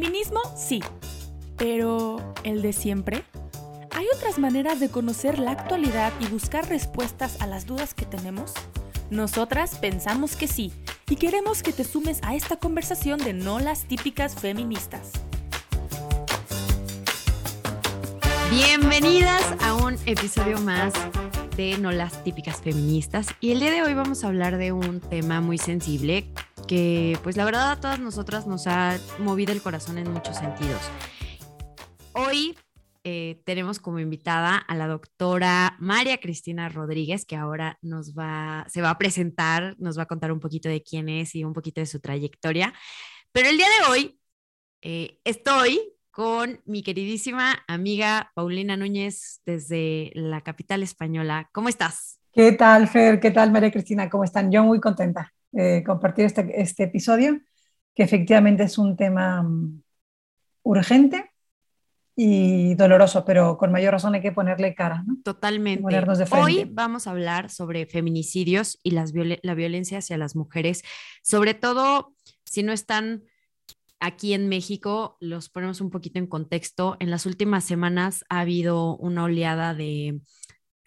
Feminismo, sí. Pero, ¿el de siempre? ¿Hay otras maneras de conocer la actualidad y buscar respuestas a las dudas que tenemos? Nosotras pensamos que sí y queremos que te sumes a esta conversación de no las típicas feministas. Bienvenidas a un episodio más de No las típicas feministas y el día de hoy vamos a hablar de un tema muy sensible que pues la verdad a todas nosotras nos ha movido el corazón en muchos sentidos. Hoy eh, tenemos como invitada a la doctora María Cristina Rodríguez, que ahora nos va, se va a presentar, nos va a contar un poquito de quién es y un poquito de su trayectoria. Pero el día de hoy eh, estoy con mi queridísima amiga Paulina Núñez desde la capital española. ¿Cómo estás? ¿Qué tal, Fer? ¿Qué tal, María Cristina? ¿Cómo están? Yo muy contenta de compartir este, este episodio, que efectivamente es un tema mm, urgente y doloroso, pero con mayor razón hay que ponerle cara. ¿no? Totalmente. Hoy vamos a hablar sobre feminicidios y las la violencia hacia las mujeres, sobre todo si no están aquí en México, los ponemos un poquito en contexto. En las últimas semanas ha habido una oleada de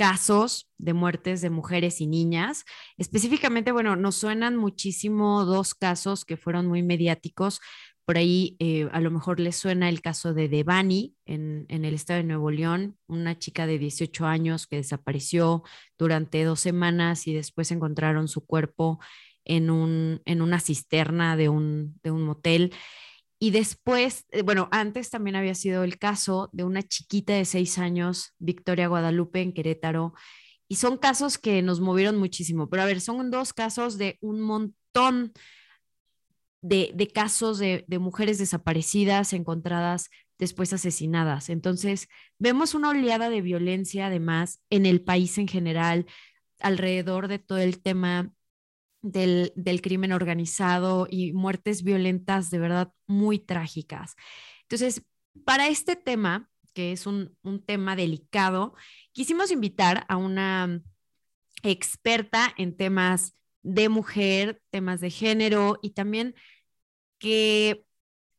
casos de muertes de mujeres y niñas. Específicamente, bueno, nos suenan muchísimo dos casos que fueron muy mediáticos. Por ahí eh, a lo mejor les suena el caso de Devani en, en, el estado de Nuevo León, una chica de 18 años que desapareció durante dos semanas y después encontraron su cuerpo en, un, en una cisterna de un, de un motel. Y después, eh, bueno, antes también había sido el caso de una chiquita de seis años, Victoria Guadalupe, en Querétaro. Y son casos que nos movieron muchísimo. Pero a ver, son dos casos de un montón de, casos de, mujeres desaparecidas, encontradas después asesinadas. Entonces, vemos una oleada de violencia además en el país en general, alrededor de todo el tema del, crimen organizado y muertes violentas de verdad muy trágicas. Entonces, para este tema, que es un, un tema delicado, quisimos invitar a una experta en temas de mujer, temas de género y también que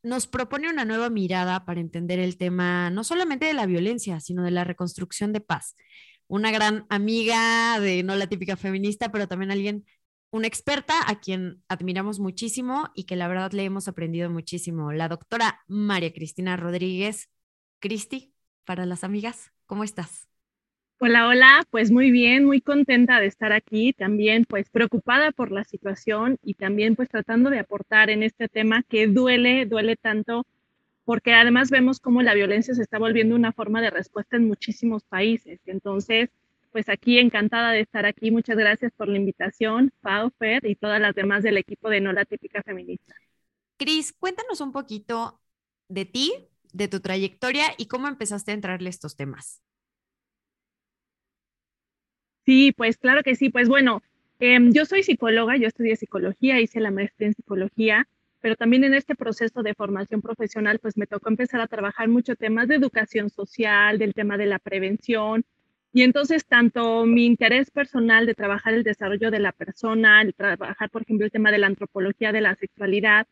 nos propone una nueva mirada para entender el tema no solamente de la violencia, sino de la reconstrucción de paz. Una gran amiga de no la típica feminista, pero también alguien, una experta a quien admiramos muchísimo y que la verdad le hemos aprendido muchísimo, la doctora María Cristina Rodríguez. Cristi, para las amigas, ¿cómo estás? Hola, hola, pues muy bien, muy contenta de estar aquí, también pues preocupada por la situación y también pues tratando de aportar en este tema que duele, duele tanto, porque además vemos cómo la violencia se está volviendo una forma de respuesta en muchísimos países. Entonces, pues aquí encantada de estar aquí. Muchas gracias por la invitación, Pau, Fer y todas las demás del equipo de No la Típica Feminista. Cris, cuéntanos un poquito de ti, de tu trayectoria y cómo empezaste a entrarle estos temas. Sí, pues claro que sí. Pues bueno, em, yo soy psicóloga, yo estudié psicología, hice la maestría en psicología, pero también en este proceso de formación profesional, pues me tocó empezar a trabajar mucho temas de educación social, del tema de la prevención. Y entonces, tanto mi interés personal de trabajar el desarrollo de la persona, el trabajar, por ejemplo, el tema de la antropología de la sexualidad,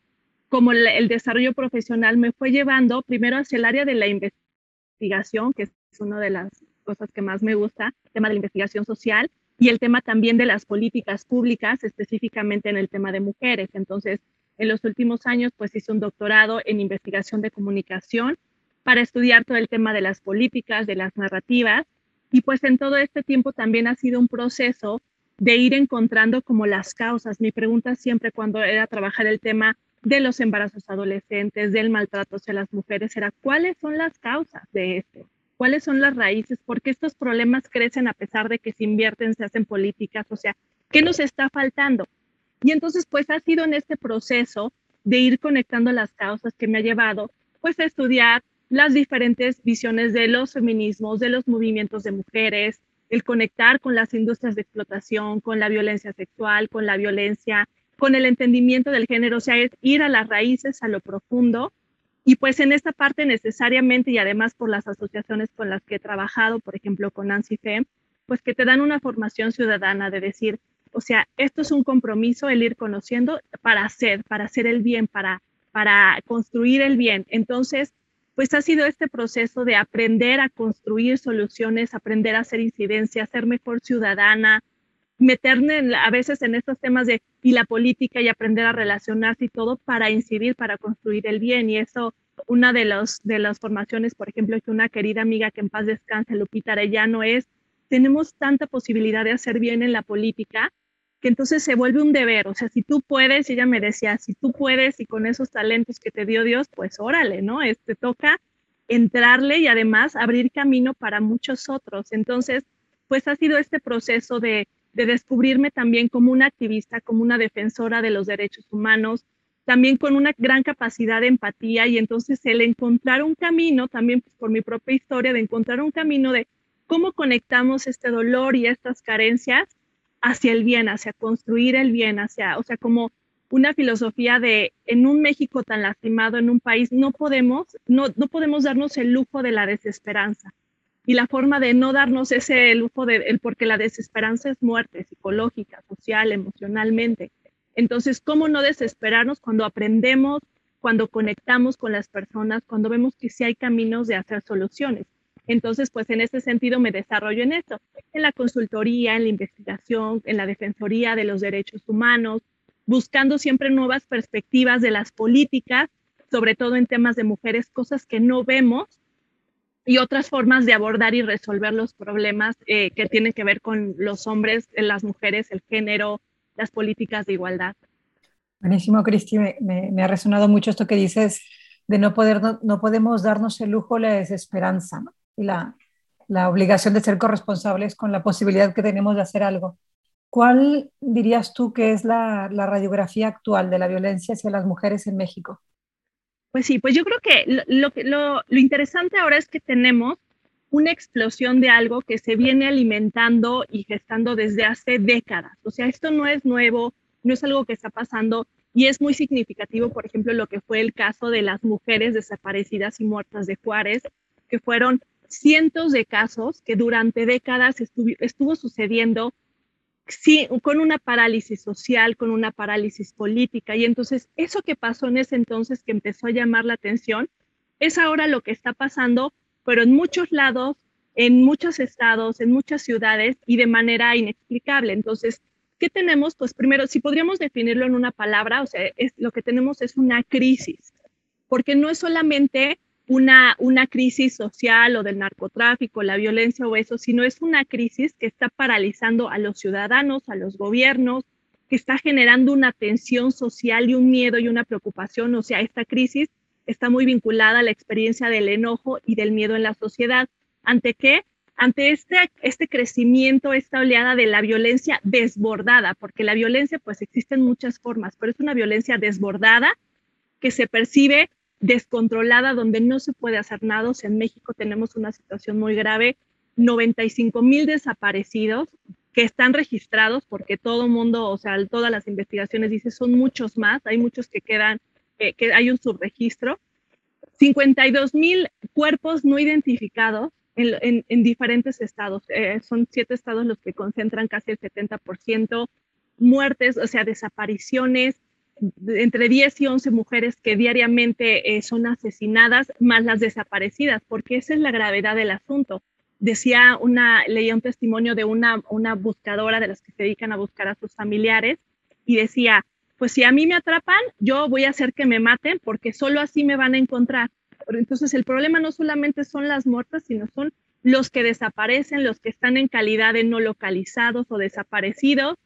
como el, desarrollo profesional me fue llevando primero hacia el área de la investigación, que es una de las cosas que más me gusta, el tema de la investigación social y el tema también de las políticas públicas, específicamente en el tema de mujeres. Entonces, en los últimos años, pues hice un doctorado en investigación de comunicación para estudiar todo el tema de las políticas, de las narrativas. Y pues en todo este tiempo también ha sido un proceso de ir encontrando como las causas. Mi pregunta siempre cuando era trabajar el tema de los embarazos adolescentes, del maltrato hacia las mujeres, era cuáles son las causas de esto cuáles son las raíces, por qué estos problemas crecen a pesar de que se invierten, se hacen políticas, o sea, ¿qué nos está faltando? Y entonces, pues ha sido en este proceso de ir conectando las causas que me ha llevado, pues a estudiar las diferentes visiones de los feminismos, de los movimientos de mujeres, el conectar con las industrias de explotación, con la violencia sexual, con la violencia, con el entendimiento del género, o sea, es ir a las raíces, a lo profundo y pues en esta parte necesariamente y además por las asociaciones con las que he trabajado, por ejemplo con Nancy Fem, pues que te dan una formación ciudadana de decir, o sea, esto es un compromiso el ir conociendo para hacer, para hacer el bien, para para construir el bien. Entonces, pues ha sido este proceso de aprender a construir soluciones, aprender a hacer incidencia, ser mejor ciudadana, meterme a veces en estos temas de y la política y aprender a relacionarse y todo para incidir, para construir el bien. Y eso, una de, los, de las formaciones, por ejemplo, que una querida amiga que en paz descanse, Lupita Arellano, es, tenemos tanta posibilidad de hacer bien en la política que entonces se vuelve un deber. O sea, si tú puedes, ella me decía, si tú puedes y con esos talentos que te dio Dios, pues órale, ¿no? Te toca entrarle y además abrir camino para muchos otros. Entonces, pues ha sido este proceso de, de descubrirme también como una activista, como una defensora de los derechos humanos, también con una gran capacidad de empatía y entonces el encontrar un camino, también por mi propia historia, de encontrar un camino de cómo conectamos este dolor y estas carencias hacia el bien, hacia construir el bien, hacia, o sea, como una filosofía de en un México tan lastimado, en un país, no podemos, no, no podemos darnos el lujo de la desesperanza. Y la forma de no darnos ese lujo de, el, porque la desesperanza es muerte psicológica, social, emocionalmente. Entonces, ¿cómo no desesperarnos cuando aprendemos, cuando conectamos con las personas, cuando vemos que sí hay caminos de hacer soluciones? Entonces, pues en ese sentido me desarrollo en eso, en la consultoría, en la investigación, en la defensoría de los derechos humanos, buscando siempre nuevas perspectivas de las políticas, sobre todo en temas de mujeres, cosas que no vemos y otras formas de abordar y resolver los problemas eh, que tienen que ver con los hombres, las mujeres, el género, las políticas de igualdad. Buenísimo, Cristi. Me, ha resonado mucho esto que dices de no, poder, no, podemos darnos el lujo la desesperanza. ¿no? Y la, obligación de ser corresponsables con la posibilidad que tenemos de hacer algo. ¿Cuál dirías tú que es la, radiografía actual de la violencia hacia las mujeres en México? Pues sí, pues yo creo que lo, lo, lo, interesante ahora es que tenemos una explosión de algo que se viene alimentando y gestando desde hace décadas. O sea, esto no es nuevo, no es algo que está pasando y es muy significativo, por ejemplo, lo que fue el caso de las mujeres desaparecidas y muertas de Juárez, que fueron cientos de casos que durante décadas estuvo, sucediendo sí, con una parálisis social, con una parálisis política. Y entonces eso que pasó en ese entonces que empezó a llamar la atención, es ahora lo que está pasando, pero en muchos lados, en muchos estados, en muchas ciudades y de manera inexplicable. Entonces, ¿qué tenemos? Pues primero, si podríamos definirlo en una palabra, o sea, es, lo que tenemos es una crisis, porque no es solamente una, una crisis social o del narcotráfico, la violencia o eso, sino es una crisis que está paralizando a los ciudadanos, a los gobiernos, que está generando una tensión social y un miedo y una preocupación. O sea, esta crisis está muy vinculada a la experiencia del enojo y del miedo en la sociedad. ¿Ante qué? Ante este, este crecimiento, esta oleada de la violencia desbordada, porque la violencia pues existe en muchas formas, pero es una violencia desbordada que se percibe descontrolada donde no se puede hacer nada. en México tenemos una situación muy grave, 95 mil desaparecidos que están registrados porque todo mundo, o sea, todas las investigaciones dicen son muchos más, hay muchos que quedan, eh, que hay un subregistro. 52 mil cuerpos no identificados en, en, diferentes estados. Eh, son siete estados los que concentran casi el 70%. Muertes, o sea, desapariciones, entre 10 y 11 mujeres que diariamente eh, son asesinadas, más las desaparecidas, porque esa es la gravedad del asunto. Decía una, leía un testimonio de una, una buscadora de las que se dedican a buscar a sus familiares y decía, pues si a mí me atrapan, yo voy a hacer que me maten porque solo así me van a encontrar. Entonces el problema no solamente son las muertas, sino son los que desaparecen, los que están en calidad de no localizados o desaparecidos,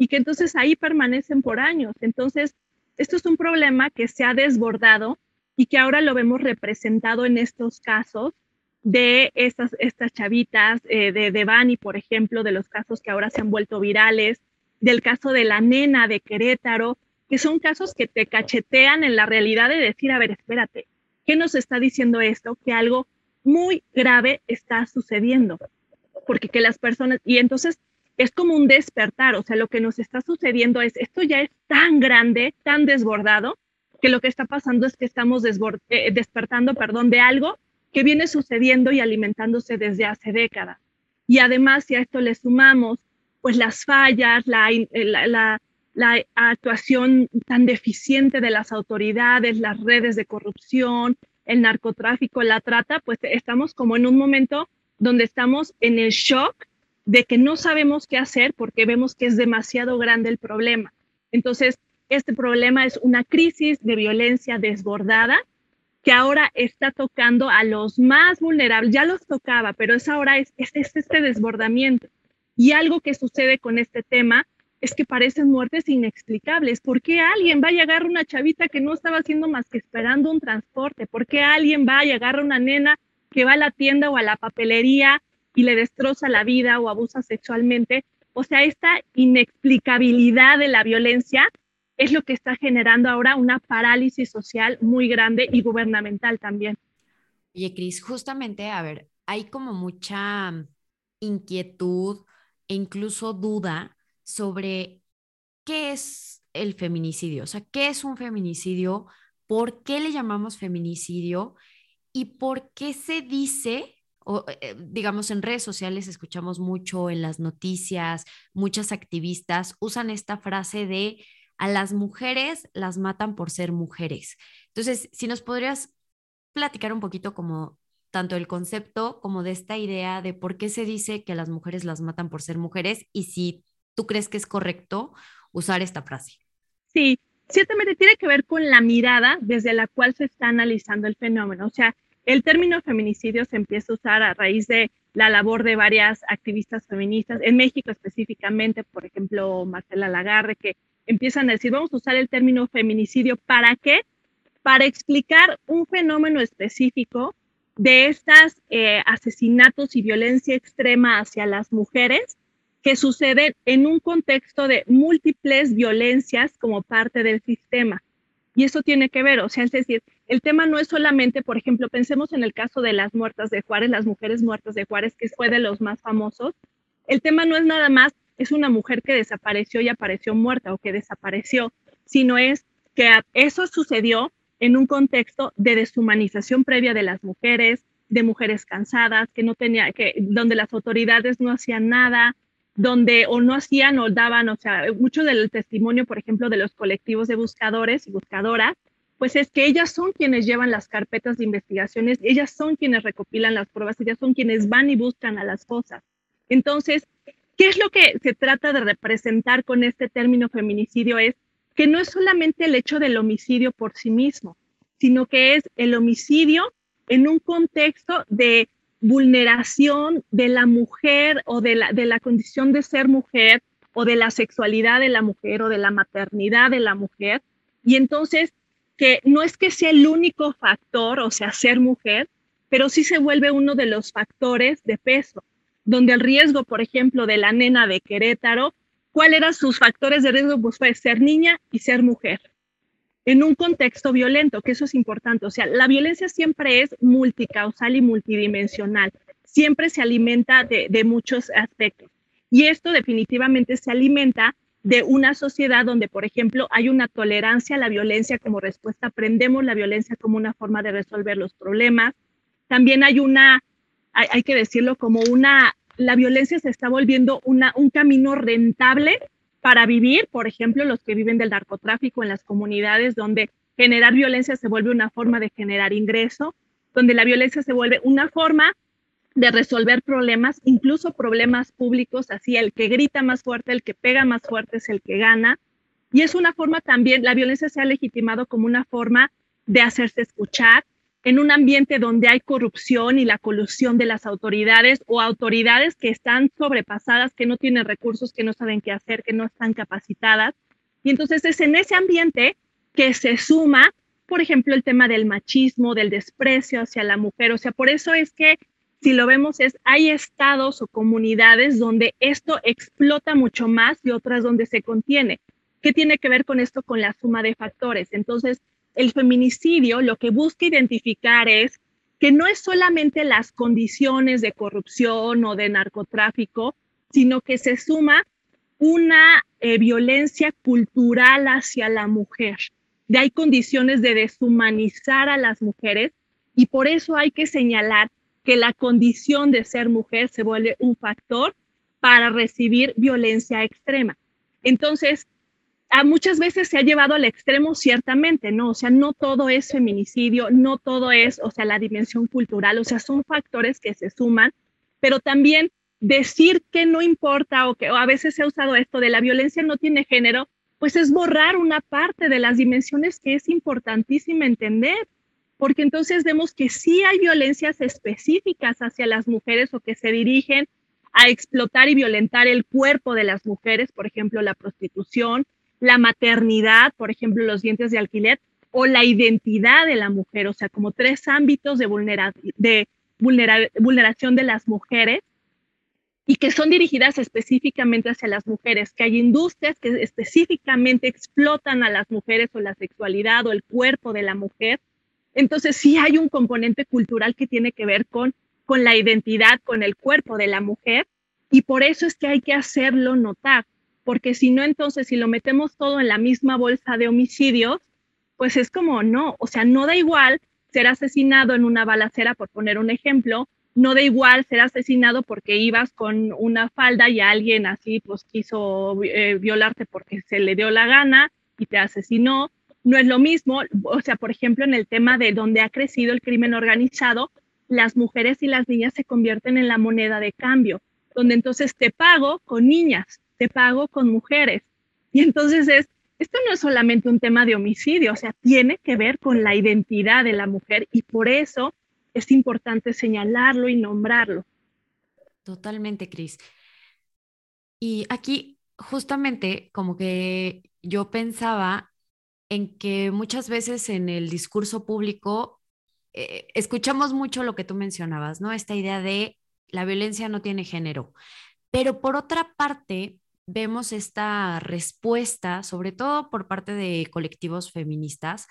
y que entonces ahí permanecen por años. Entonces, esto es un problema que se ha desbordado y que ahora lo vemos representado en estos casos de estas, estas chavitas, eh, de Devani, por ejemplo, de los casos que ahora se han vuelto virales, del caso de la nena de Querétaro, que son casos que te cachetean en la realidad de decir, a ver, espérate, ¿qué nos está diciendo esto? Que algo muy grave está sucediendo. Porque que las personas, y entonces es como un despertar, o sea, lo que nos está sucediendo es, esto ya es tan grande, tan desbordado, que lo que está pasando es que estamos eh, despertando, perdón, de algo que viene sucediendo y alimentándose desde hace décadas. Y además, si a esto le sumamos, pues las fallas, la, eh, la actuación tan deficiente de las autoridades, las redes de corrupción, el narcotráfico, la trata, pues estamos como en un momento donde estamos en el shock de que no sabemos qué hacer porque vemos que es demasiado grande el problema. Entonces, este problema es una crisis de violencia desbordada que ahora está tocando a los más vulnerables. Ya los tocaba, pero es ahora es, es, este desbordamiento. Y algo que sucede con este tema es que parecen muertes inexplicables. ¿Por qué alguien va a llegar una chavita que no estaba haciendo más que esperando un transporte? ¿Por qué alguien va a llegar una nena que va a la tienda o a la papelería y le destroza la vida o abusa sexualmente? O sea, esta inexplicabilidad de la violencia es lo que está generando ahora una parálisis social muy grande y gubernamental también. Oye, Cris, justamente, a ver, hay como mucha inquietud e incluso duda sobre qué es el feminicidio, o sea, qué es un feminicidio, por qué le llamamos feminicidio y por qué se dice, o, eh, digamos, en redes sociales escuchamos mucho, en las noticias, muchas activistas usan esta frase de a las mujeres las matan por ser mujeres. Entonces, si nos podrías platicar un poquito como tanto el concepto como de esta idea de por qué se dice que a las mujeres las matan por ser mujeres y si ¿Tú crees que es correcto usar esta frase? Sí, ciertamente tiene que ver con la mirada desde la cual se está analizando el fenómeno. O sea, el término feminicidio se empieza a usar a raíz de la labor de varias activistas feministas, en México específicamente, por ejemplo, Marcela Lagarde, que empiezan a decir, vamos a usar el término feminicidio, ¿para qué? Para explicar un fenómeno específico de estos eh, asesinatos y violencia extrema hacia las mujeres que suceden en un contexto de múltiples violencias como parte del sistema. Y eso tiene que ver, o sea, es decir, el tema no es solamente, por ejemplo, pensemos en el caso de las muertas de Juárez, las mujeres muertas de Juárez, que fue de los más famosos. El tema no es nada más, es una mujer que desapareció y apareció muerta o que desapareció, sino es que eso sucedió en un contexto de deshumanización previa de las mujeres, de mujeres cansadas, que no tenía, que donde las autoridades no hacían nada, donde o no hacían o daban, o sea, mucho del testimonio, por ejemplo, de los colectivos de buscadores y buscadoras, pues es que ellas son quienes llevan las carpetas de investigaciones, ellas son quienes recopilan las pruebas, ellas son quienes van y buscan a las cosas. Entonces, ¿qué es lo que se trata de representar con este término feminicidio? Es que no es solamente el hecho del homicidio por sí mismo, sino que es el homicidio en un contexto de vulneración de la mujer o de la, de la condición de ser mujer o de la sexualidad de la mujer o de la maternidad de la mujer. Y entonces, que no es que sea el único factor, o sea, ser mujer, pero sí se vuelve uno de los factores de peso, donde el riesgo, por ejemplo, de la nena de Querétaro, ¿cuáles eran sus factores de riesgo? Pues fue ser niña y ser mujer en un contexto violento, que eso es importante. O sea, la violencia siempre es multicausal y multidimensional, siempre se alimenta de, muchos aspectos. Y esto definitivamente se alimenta de una sociedad donde, por ejemplo, hay una tolerancia a la violencia como respuesta, aprendemos la violencia como una forma de resolver los problemas. También hay una, hay, que decirlo, como una, la violencia se está volviendo una, un camino rentable para vivir, por ejemplo, los que viven del narcotráfico en las comunidades donde generar violencia se vuelve una forma de generar ingreso, donde la violencia se vuelve una forma de resolver problemas, incluso problemas públicos, así el que grita más fuerte, el que pega más fuerte es el que gana. Y es una forma también, la violencia se ha legitimado como una forma de hacerse escuchar, en un ambiente donde hay corrupción y la colusión de las autoridades o autoridades que están sobrepasadas, que no tienen recursos, que no saben qué hacer, que no están capacitadas. Y entonces es en ese ambiente que se suma, por ejemplo, el tema del machismo, del desprecio hacia la mujer. O sea, por eso es que si lo vemos es, hay estados o comunidades donde esto explota mucho más y otras donde se contiene. ¿Qué tiene que ver con esto? Con la suma de factores. Entonces, el feminicidio lo que busca identificar es que no es solamente las condiciones de corrupción o de narcotráfico, sino que se suma una eh, violencia cultural hacia la mujer. De hay condiciones de deshumanizar a las mujeres y por eso hay que señalar que la condición de ser mujer se vuelve un factor para recibir violencia extrema. Entonces, a muchas veces se ha llevado al extremo ciertamente, ¿no? O sea, no todo es feminicidio, no todo es, o sea, la dimensión cultural, o sea, son factores que se suman, pero también decir que no importa o que a veces se ha usado esto de la violencia no tiene género, pues es borrar una parte de las dimensiones que es importantísima entender, porque entonces vemos que sí hay violencias específicas hacia las mujeres o que se dirigen a explotar y violentar el cuerpo de las mujeres, por ejemplo, la prostitución, la maternidad, por ejemplo, los dientes de alquiler, o la identidad de la mujer, o sea, como tres ámbitos de, de vulneración de las mujeres y que son dirigidas específicamente hacia las mujeres, que hay industrias que específicamente explotan a las mujeres o la sexualidad o el cuerpo de la mujer. Entonces sí hay un componente cultural que tiene que ver con, con la identidad, con el cuerpo de la mujer y por eso es que hay que hacerlo notar porque si no, entonces, si lo metemos todo en la misma bolsa de homicidios, pues es como, no, o sea, no da igual ser asesinado en una balacera, por poner un ejemplo, no da igual ser asesinado porque ibas con una falda y alguien así pues quiso eh, violarte porque se le dio la gana y te asesinó. No es lo mismo, o sea, por ejemplo, en el tema de donde ha crecido el crimen organizado, las mujeres y las niñas se convierten en la moneda de cambio, donde entonces te pago con niñas, te pago con mujeres. Y entonces es, esto no es solamente un tema de homicidio, o sea, tiene que ver con la identidad de la mujer y por eso es importante señalarlo y nombrarlo. Totalmente, Cris. Y aquí justamente como que yo pensaba en que muchas veces en el discurso público eh, escuchamos mucho lo que tú mencionabas, ¿no? Esta idea de la violencia no tiene género. Pero por otra parte, vemos esta respuesta, sobre todo por parte de colectivos feministas,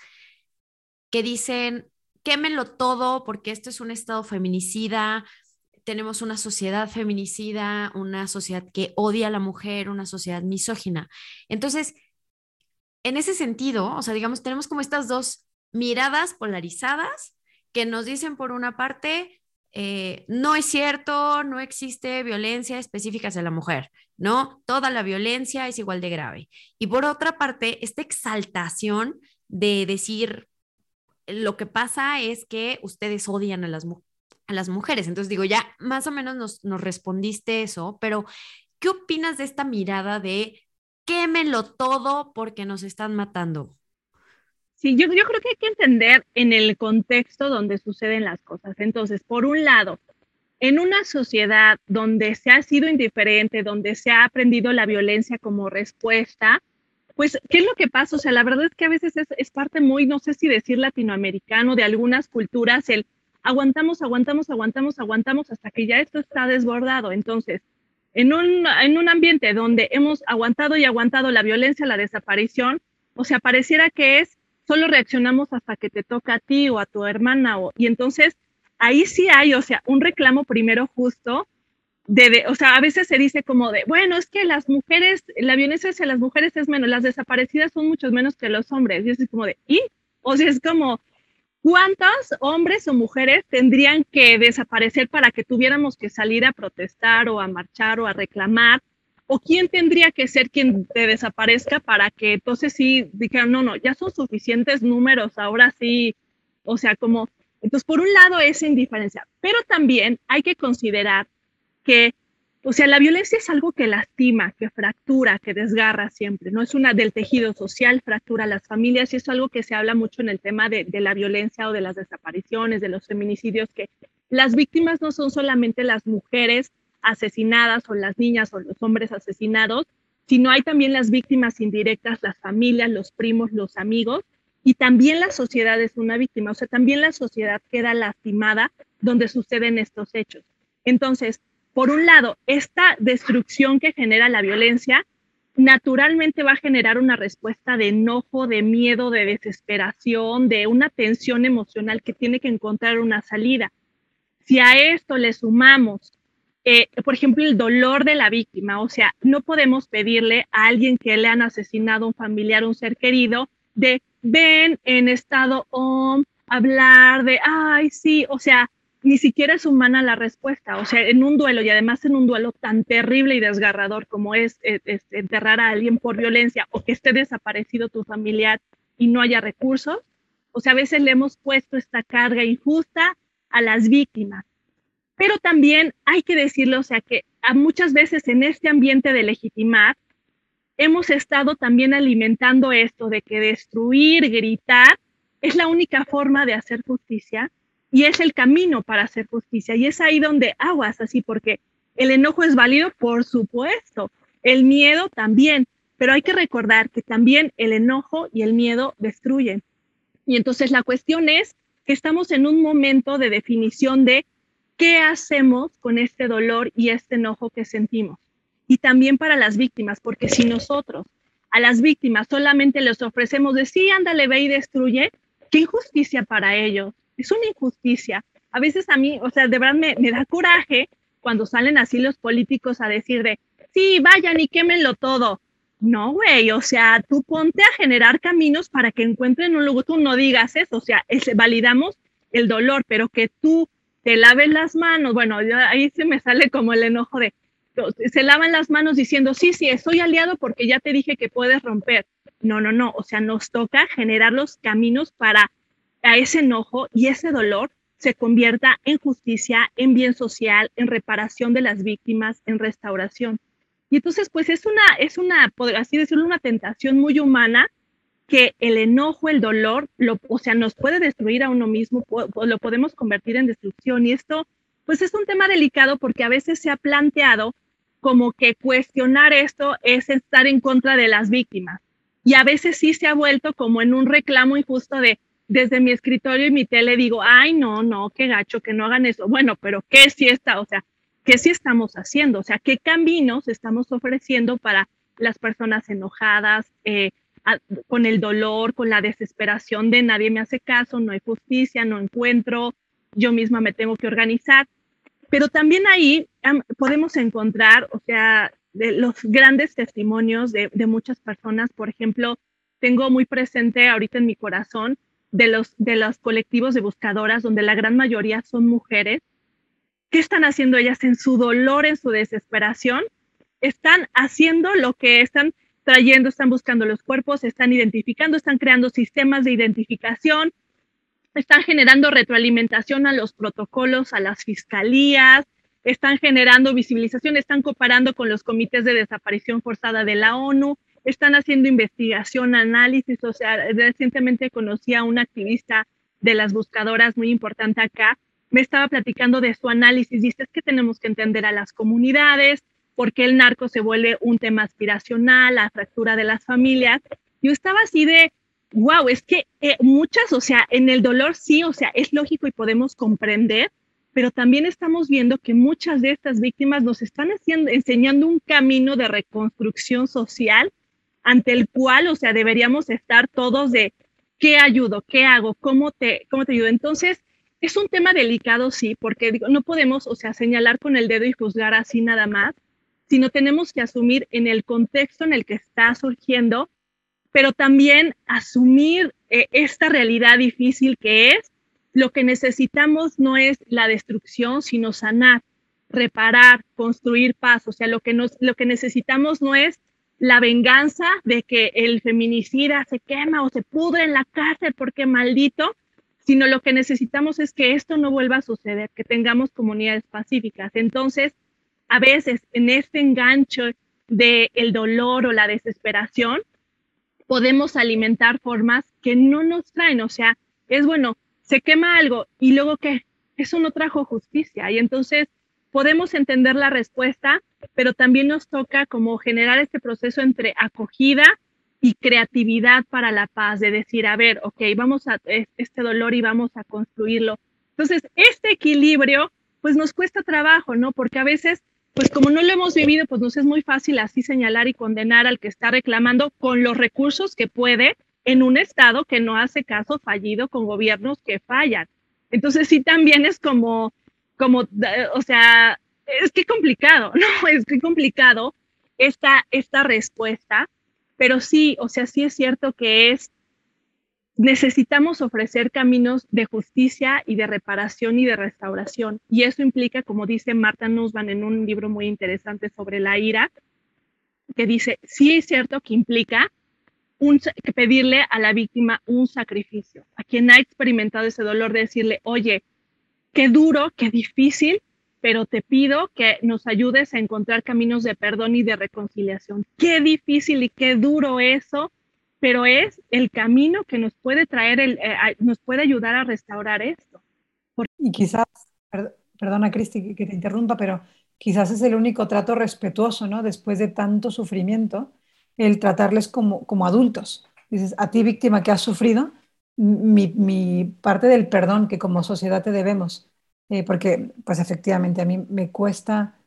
que dicen, quémenlo todo porque esto es un estado feminicida, tenemos una sociedad feminicida, una sociedad que odia a la mujer, una sociedad misógina. Entonces, en ese sentido, o sea, digamos, tenemos como estas dos miradas polarizadas que nos dicen por una parte, eh, no es cierto, no existe violencia específica hacia la mujer, ¿no? Toda la violencia es igual de grave. Y por otra parte, esta exaltación de decir, lo que pasa es que ustedes odian a las, a las mujeres. Entonces digo, ya más o menos nos, nos respondiste eso, pero ¿qué opinas de esta mirada de quémenlo todo porque nos están matando? Sí, yo, yo creo que hay que entender en el contexto donde suceden las cosas. Entonces, por un lado, en una sociedad donde se ha sido indiferente, donde se ha aprendido la violencia como respuesta, pues, ¿qué es lo que pasa? O sea, la verdad es que a veces es, es parte muy, no sé si decir latinoamericano, de algunas culturas, el aguantamos, aguantamos, aguantamos, aguantamos hasta que ya esto está desbordado. Entonces, en un, en un ambiente donde hemos aguantado y aguantado la violencia, la desaparición, o sea, pareciera que es solo reaccionamos hasta que te toca a ti o a tu hermana. O, y entonces ahí sí hay, o sea, un reclamo primero justo. De, o sea, a veces se dice como de, bueno, es que las mujeres, la violencia hacia las mujeres es menos, las desaparecidas son mucho menos que los hombres. Y es como de, ¿y? O sea, es como, ¿cuántos hombres o mujeres tendrían que desaparecer para que tuviéramos que salir a protestar o a marchar o a reclamar? o quién tendría que ser quien te desaparezca para que entonces sí dijeran, no, no, ya son suficientes números, ahora sí, o sea, como, entonces por un lado es indiferencia, pero también hay que considerar que, o sea, la violencia es algo que lastima, que fractura, que desgarra siempre, no es una del tejido social, fractura las familias y es algo que se habla mucho en el tema de, de la violencia o de las desapariciones, de los feminicidios, que las víctimas no son solamente las mujeres, asesinadas o las niñas o los hombres asesinados, sino hay también las víctimas indirectas, las familias, los primos, los amigos, y también la sociedad es una víctima, o sea, también la sociedad queda lastimada donde suceden estos hechos. Entonces, por un lado, esta destrucción que genera la violencia naturalmente va a generar una respuesta de enojo, de miedo, de desesperación, de una tensión emocional que tiene que encontrar una salida. Si a esto le sumamos eh, por ejemplo, el dolor de la víctima. O sea, no podemos pedirle a alguien que le han asesinado un familiar, un ser querido, de ven en estado om, hablar de, ay, sí, o sea, ni siquiera es humana la respuesta. O sea, en un duelo y además en un duelo tan terrible y desgarrador como es, enterrar a alguien por violencia o que esté desaparecido tu familiar y no haya recursos, o sea, a veces le hemos puesto esta carga injusta a las víctimas. Pero también hay que decirlo, o sea, que a muchas veces en este ambiente de legitimar, hemos estado también alimentando esto de que destruir, gritar, es la única forma de hacer justicia y es el camino para hacer justicia. Y es ahí donde aguas así, porque el enojo es válido, por supuesto, el miedo también, pero hay que recordar que también el enojo y el miedo destruyen. Y entonces la cuestión es que estamos en un momento de definición de qué hacemos con este dolor y este enojo que sentimos. Y también para las víctimas, porque si nosotros a las víctimas solamente les ofrecemos de sí, ándale, ve y destruye, qué injusticia para ellos es una injusticia. A veces a mí, o sea, de verdad me, da coraje cuando salen así los políticos a decir de, sí, vayan y quémenlo todo. No, güey, o sea, tú ponte a generar caminos para que encuentren un lugar, tú no digas eso, o sea, validamos el dolor, pero que tú te laves las manos, bueno, ahí se me sale como el enojo de, se lavan las manos diciendo, sí, sí, estoy aliado porque ya te dije que puedes romper. No, no, no, o sea, nos toca generar los caminos para a ese enojo y ese dolor se convierta en justicia, en bien social, en reparación de las víctimas, en restauración. Y entonces, pues es una, es una, así decirlo, una tentación muy humana que el enojo, el dolor, lo, o sea, nos puede destruir a uno mismo, lo podemos convertir en destrucción. Y esto, pues es un tema delicado porque a veces se ha planteado como que cuestionar esto es estar en contra de las víctimas. Y a veces sí se ha vuelto como en un reclamo injusto de, desde mi escritorio y mi tele digo, ay, no, no, qué gacho, que no hagan eso. Bueno, pero ¿qué sí está? O sea, ¿qué sí estamos haciendo? O sea, ¿qué caminos estamos ofreciendo para las personas enojadas, eh, con el dolor, con la desesperación de nadie me hace caso, no hay justicia, no encuentro, yo misma me tengo que organizar? Pero también ahí podemos encontrar, o sea, de los grandes testimonios de, de muchas personas, por ejemplo, tengo muy presente ahorita en mi corazón de los, de los colectivos de buscadoras, donde la gran mayoría son mujeres, ¿qué están haciendo ellas en su dolor, en su desesperación? Están haciendo lo que están trayendo, están buscando los cuerpos, están identificando, están creando sistemas de identificación, están generando retroalimentación a los protocolos, a las fiscalías, están generando visibilización, están cooperando con los comités de desaparición forzada de la ONU, están haciendo investigación, análisis, o sea, recientemente conocí a una activista de las buscadoras muy importante acá, me estaba platicando de su análisis, dice, es que tenemos que entender a las comunidades, porque el narco se vuelve un tema aspiracional, la fractura de las familias. Yo estaba así de, wow, es que eh, muchas, o sea, en el dolor sí, o sea, es lógico y podemos comprender, pero también estamos viendo que muchas de estas víctimas nos están haciendo, enseñando un camino de reconstrucción social ante el cual, o sea, deberíamos estar todos de qué ayudo, qué hago, cómo te, cómo te ayudo. Entonces, es un tema delicado, sí, porque no podemos, o sea, señalar con el dedo y juzgar así nada más, sino tenemos que asumir en el contexto en el que está surgiendo, pero también asumir eh, esta realidad difícil que es, lo que necesitamos no es la destrucción, sino sanar, reparar, construir paz. O sea, lo que, nos, lo que necesitamos no es la venganza de que el feminicida se quema o se pudre en la cárcel porque maldito, sino lo que necesitamos es que esto no vuelva a suceder, que tengamos comunidades pacíficas. Entonces, a veces en este engancho del el dolor o la desesperación, podemos alimentar formas que no nos traen, o sea, es bueno, se quema algo y luego que eso no trajo justicia. Y entonces podemos entender la respuesta, pero también nos toca como generar este proceso entre acogida y creatividad para la paz, de decir, a ver, ok, vamos a este dolor y vamos a construirlo. Entonces, este equilibrio, pues nos cuesta trabajo, ¿no? Porque a veces, pues como no lo hemos vivido, pues nos es muy fácil así señalar y condenar al que está reclamando con los recursos que puede en un Estado que no hace caso fallido con gobiernos que fallan. Entonces, sí, también es como como, o sea, es que complicado, ¿no? Es que complicado esta, esta respuesta, pero sí, o sea, sí es cierto que es necesitamos ofrecer caminos de justicia y de reparación y de restauración. Y eso implica, como dice Marta Nussbaum en un libro muy interesante sobre la ira, que dice, sí es cierto que implica un, que pedirle a la víctima un sacrificio, a quien ha experimentado ese dolor de decirle, oye, qué duro, qué difícil, pero te pido que nos ayudes a encontrar caminos de perdón y de reconciliación. Qué difícil y qué duro eso pero es el camino que nos puede traer, el, eh, nos puede ayudar a restaurar esto. Y quizás, perdona Cristi que te interrumpa, pero quizás es el único trato respetuoso, ¿no? Después de tanto sufrimiento, el tratarles como, como adultos. Dices, a ti víctima que has sufrido, mi, parte del perdón que como sociedad te debemos, eh, porque pues efectivamente a mí me cuesta,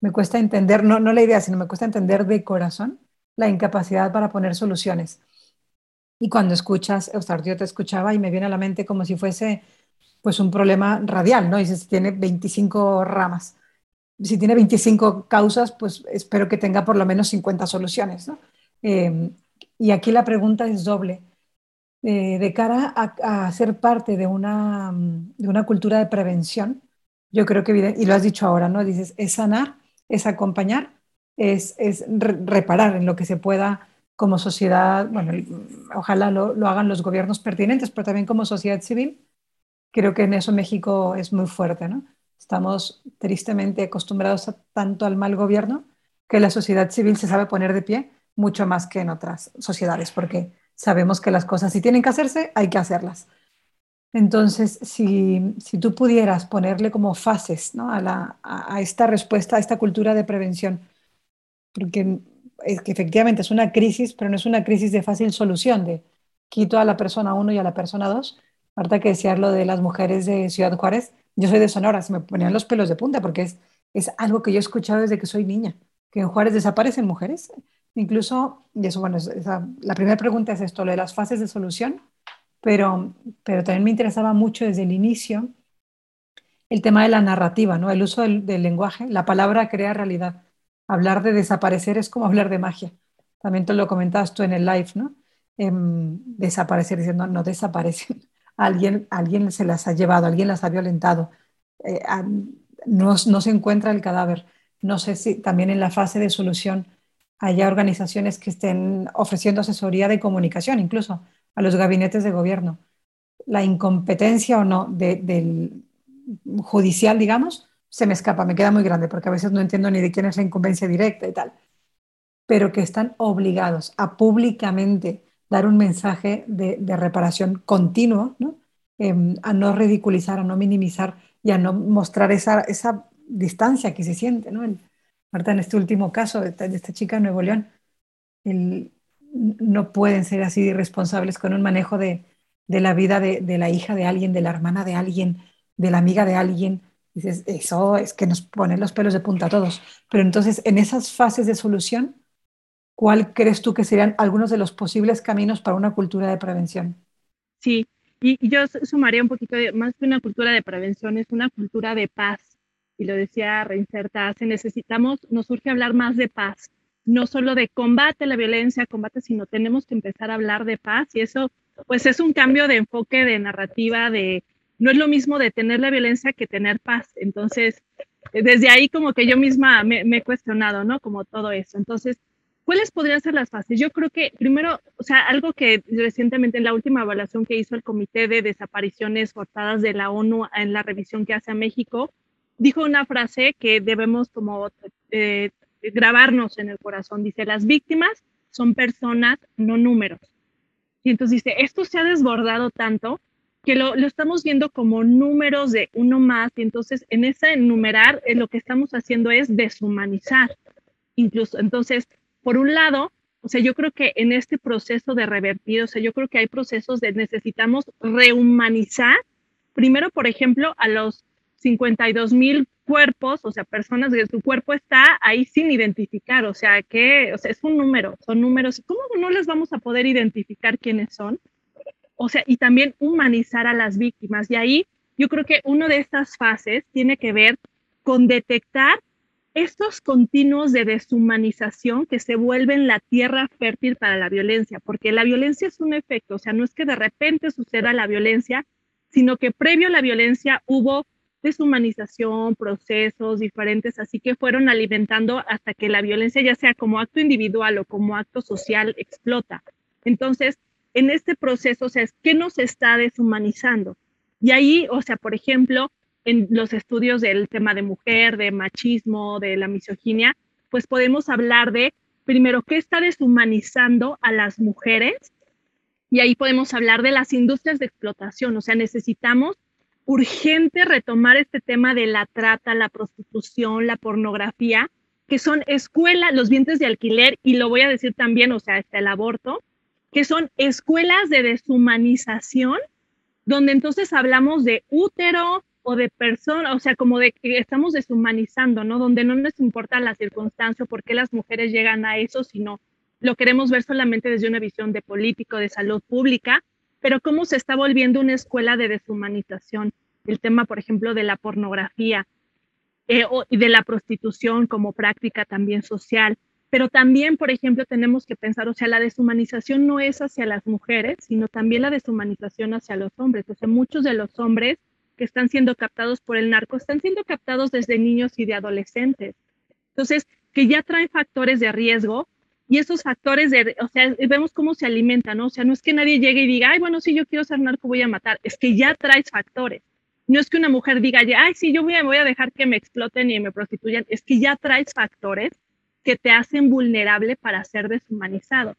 me cuesta entender, no, no la idea, sino me cuesta entender de corazón la incapacidad para poner soluciones. Y cuando escuchas, yo te escuchaba y me viene a la mente como si fuese pues un problema radial, ¿no? Dices, tiene 25 ramas. Si tiene 25 causas, pues espero que tenga por lo menos 50 soluciones, ¿no? Em, y aquí la pregunta es doble. Eh, de cara a, ser parte de una, de una cultura de prevención, yo creo que, y lo has dicho ahora, ¿no? Dices, es sanar, es acompañar, es, es reparar en lo que se pueda como sociedad, bueno, ojalá lo, hagan los gobiernos pertinentes, pero también como sociedad civil, creo que en eso México es muy fuerte, ¿no? Estamos tristemente acostumbrados tanto al mal gobierno que la sociedad civil se sabe poner de pie mucho más que en otras sociedades, porque sabemos que las cosas si tienen que hacerse, hay que hacerlas. Entonces, si, si tú pudieras ponerle como fases ¿no? a, la, a, esta respuesta, a esta cultura de prevención, porque es que efectivamente es una crisis, pero no es una crisis de fácil solución, de quito a la persona 1 y a la persona 2. Ahorita que decía lo de las mujeres de Ciudad Juárez, yo soy de Sonora, se me ponían los pelos de punta porque es, es algo que yo he escuchado desde que soy niña, que en Juárez desaparecen mujeres. Incluso, y eso, bueno, la primera pregunta es esto, lo de las fases de solución, pero, pero también me interesaba mucho desde el inicio el tema de la narrativa, ¿no? el uso del lenguaje. La palabra crea realidad hablar de desaparecer es como hablar de magia. También te lo comentabas tú en el live, ¿no? Em, desaparecer, diciendo, no, desaparecen. Alguien, alguien se las ha llevado, alguien las ha violentado. Eh, no, no se encuentra el cadáver. No sé si también en la fase de solución haya organizaciones que estén ofreciendo asesoría de comunicación, incluso a los gabinetes de gobierno. La incompetencia o no del judicial, digamos, se me escapa, me queda muy grande porque a veces no entiendo ni de quién es la incumbencia directa y tal, pero que están obligados a públicamente dar un mensaje de, reparación continuo. Em, a no ridiculizar, a no minimizar y a no mostrar esa, distancia que se siente. ¿no? Marta, en este último caso de, esta chica en Nuevo León, no pueden ser así irresponsables con un manejo de, de la vida de, de, la hija de alguien, de la hermana de alguien, de la amiga de alguien, Dices, eso es que nos pone los pelos de punta a todos. Pero entonces, en esas fases de solución, ¿cuál crees tú que serían algunos de los posibles caminos para una cultura de prevención? Sí, y, yo sumaría un poquito de, más que una cultura de prevención, es una cultura de paz. Y lo decía Reinserta, necesitamos, nos surge hablar más de paz, no solo de combate la violencia, combate, sino tenemos que empezar a hablar de paz. Y eso, pues es un cambio de enfoque, de narrativa, de, no es lo mismo detener la violencia que tener paz. Entonces, desde ahí como que yo misma me, he cuestionado, ¿no? Como todo eso. Entonces, ¿cuáles podrían ser las fases? Yo creo que primero, o sea, algo que recientemente en la última evaluación que hizo el Comité de Desapariciones Forzadas de la ONU en la revisión que hace a México, dijo una frase que debemos como eh, grabarnos en el corazón. Dice, las víctimas son personas, no números. Y entonces dice, esto se ha desbordado tanto que lo, estamos viendo como números de uno más y entonces en ese numerar eh, lo que estamos haciendo es deshumanizar incluso. Entonces, por un lado, o sea, yo creo que en este proceso de revertir, o sea, yo creo que hay procesos de necesitamos rehumanizar, primero, por ejemplo, a los 52 mil cuerpos, o sea, personas que su cuerpo está ahí sin identificar, o sea, que o sea, es un número, son números, ¿cómo no les vamos a poder identificar quiénes son? o sea, y también humanizar a las víctimas. Y ahí yo creo que una de estas fases tiene que ver con detectar estos continuos de deshumanización que se vuelven la tierra fértil para la violencia, porque la violencia es un efecto, o sea, no es que de repente suceda la violencia, sino que previo a la violencia hubo deshumanización, procesos diferentes, así que fueron alimentando hasta que la violencia, ya sea como acto individual o como acto social, explota. Entonces, en este proceso, o sea, ¿qué nos está deshumanizando? Y ahí, o sea, por ejemplo, en los estudios del tema de mujer, de machismo, de la misoginia, pues podemos hablar de, primero, qué está deshumanizando a las mujeres. Y ahí podemos hablar de las industrias de explotación. O sea, necesitamos urgente retomar este tema de la trata, la prostitución, la pornografía, que son escuelas, los vientres de alquiler, y lo voy a decir también, o sea, hasta el aborto, que son escuelas de deshumanización, donde entonces hablamos de útero, o de persona, o sea, como de que estamos deshumanizando, ¿no? Donde no nos importa la circunstancia, por qué las mujeres llegan a eso, sino lo queremos ver solamente desde una visión de político, de salud pública, pero cómo se está volviendo una escuela de deshumanización. El tema, por ejemplo, de la pornografía eh, y de la prostitución como práctica también social. Pero también, por ejemplo, tenemos que pensar, o sea, la deshumanización no es hacia las mujeres, sino también la deshumanización hacia los hombres. O sea, muchos de los hombres que están siendo captados por el narco están siendo captados desde niños y de adolescentes. Entonces, que ya traen factores de riesgo y esos factores de, o sea, vemos cómo se alimentan, ¿no? O sea, no es que nadie llegue y diga, ay, bueno, si yo quiero ser narco, voy a matar. Es que ya traes factores. No es que una mujer diga, ay, sí, yo voy a, voy a dejar que me exploten y me prostituyan. Es que ya traes factores que te hacen vulnerable para ser deshumanizado.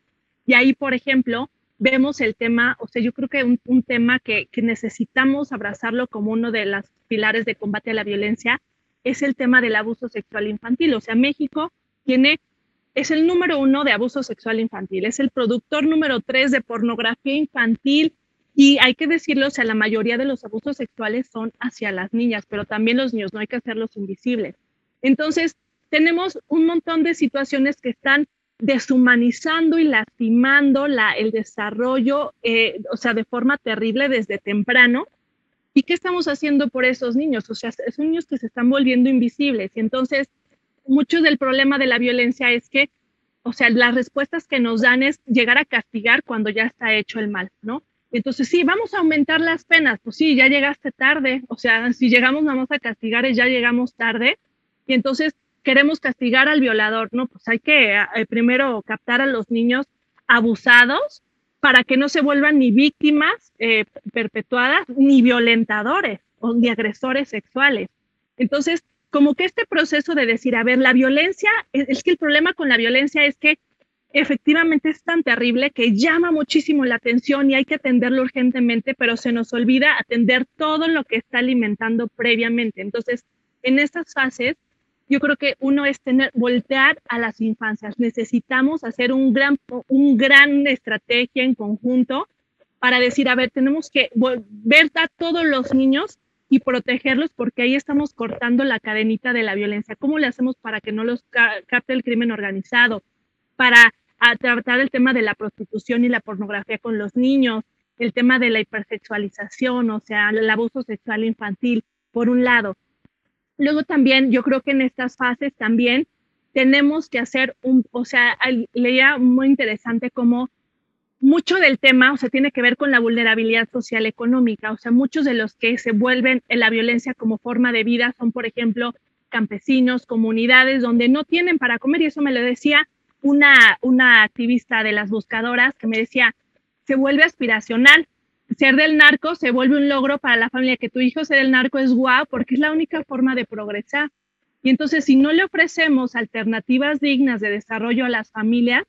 Y ahí, por ejemplo, vemos el tema, o sea, yo creo que un, tema que, necesitamos abrazarlo como uno de los pilares de combate a la violencia es el tema del abuso sexual infantil. O sea, México tiene, es el número uno de abuso sexual infantil, es el productor número tres de pornografía infantil. Y hay que decirlo, o sea, la mayoría de los abusos sexuales son hacia las niñas, pero también los niños, no hay que hacerlos invisibles. Entonces, tenemos un montón de situaciones que están deshumanizando y lastimando la, el desarrollo, eh, o sea, de forma terrible desde temprano. ¿Y qué estamos haciendo por esos niños? O sea, son niños que se están volviendo invisibles. Y entonces, mucho del problema de la violencia es que, o sea, las respuestas que nos dan es llegar a castigar cuando ya está hecho el mal, ¿no? Entonces, sí, vamos a aumentar las penas. Pues sí, ya llegaste tarde. O sea, si llegamos vamos a castigar, ya llegamos tarde. Y entonces queremos castigar al violador, ¿no? Pues hay que eh, primero captar a los niños abusados para que no se vuelvan ni víctimas eh, perpetuadas, ni violentadores o ni agresores sexuales. Entonces, como que este proceso de decir, a ver, la violencia, es que el problema con la violencia es que efectivamente es tan terrible que llama muchísimo la atención y hay que atenderlo urgentemente, pero se nos olvida atender todo lo que está alimentando previamente. Entonces, en estas fases yo creo que uno es tener, voltear a las infancias. Necesitamos hacer un gran, un gran estrategia en conjunto para decir, a ver, tenemos que ver a todos los niños y protegerlos porque ahí estamos cortando la cadenita de la violencia. ¿Cómo le hacemos para que no los capte el crimen organizado? Para tratar el tema de la prostitución y la pornografía con los niños, el tema de la hipersexualización, o sea, el abuso sexual infantil, por un lado. Luego también yo creo que en estas fases también tenemos que hacer un, o sea, leía muy interesante como mucho del tema, o sea, tiene que ver con la vulnerabilidad social económica, o sea, muchos de los que se vuelven en la violencia como forma de vida son, por ejemplo, campesinos, comunidades donde no tienen para comer, y eso me lo decía una, una activista de las buscadoras que me decía, se vuelve aspiracional, ser del narco se vuelve un logro para la familia, que tu hijo sea del narco es guau, porque es la única forma de progresar. Y entonces, si no le ofrecemos alternativas dignas de desarrollo a las familias,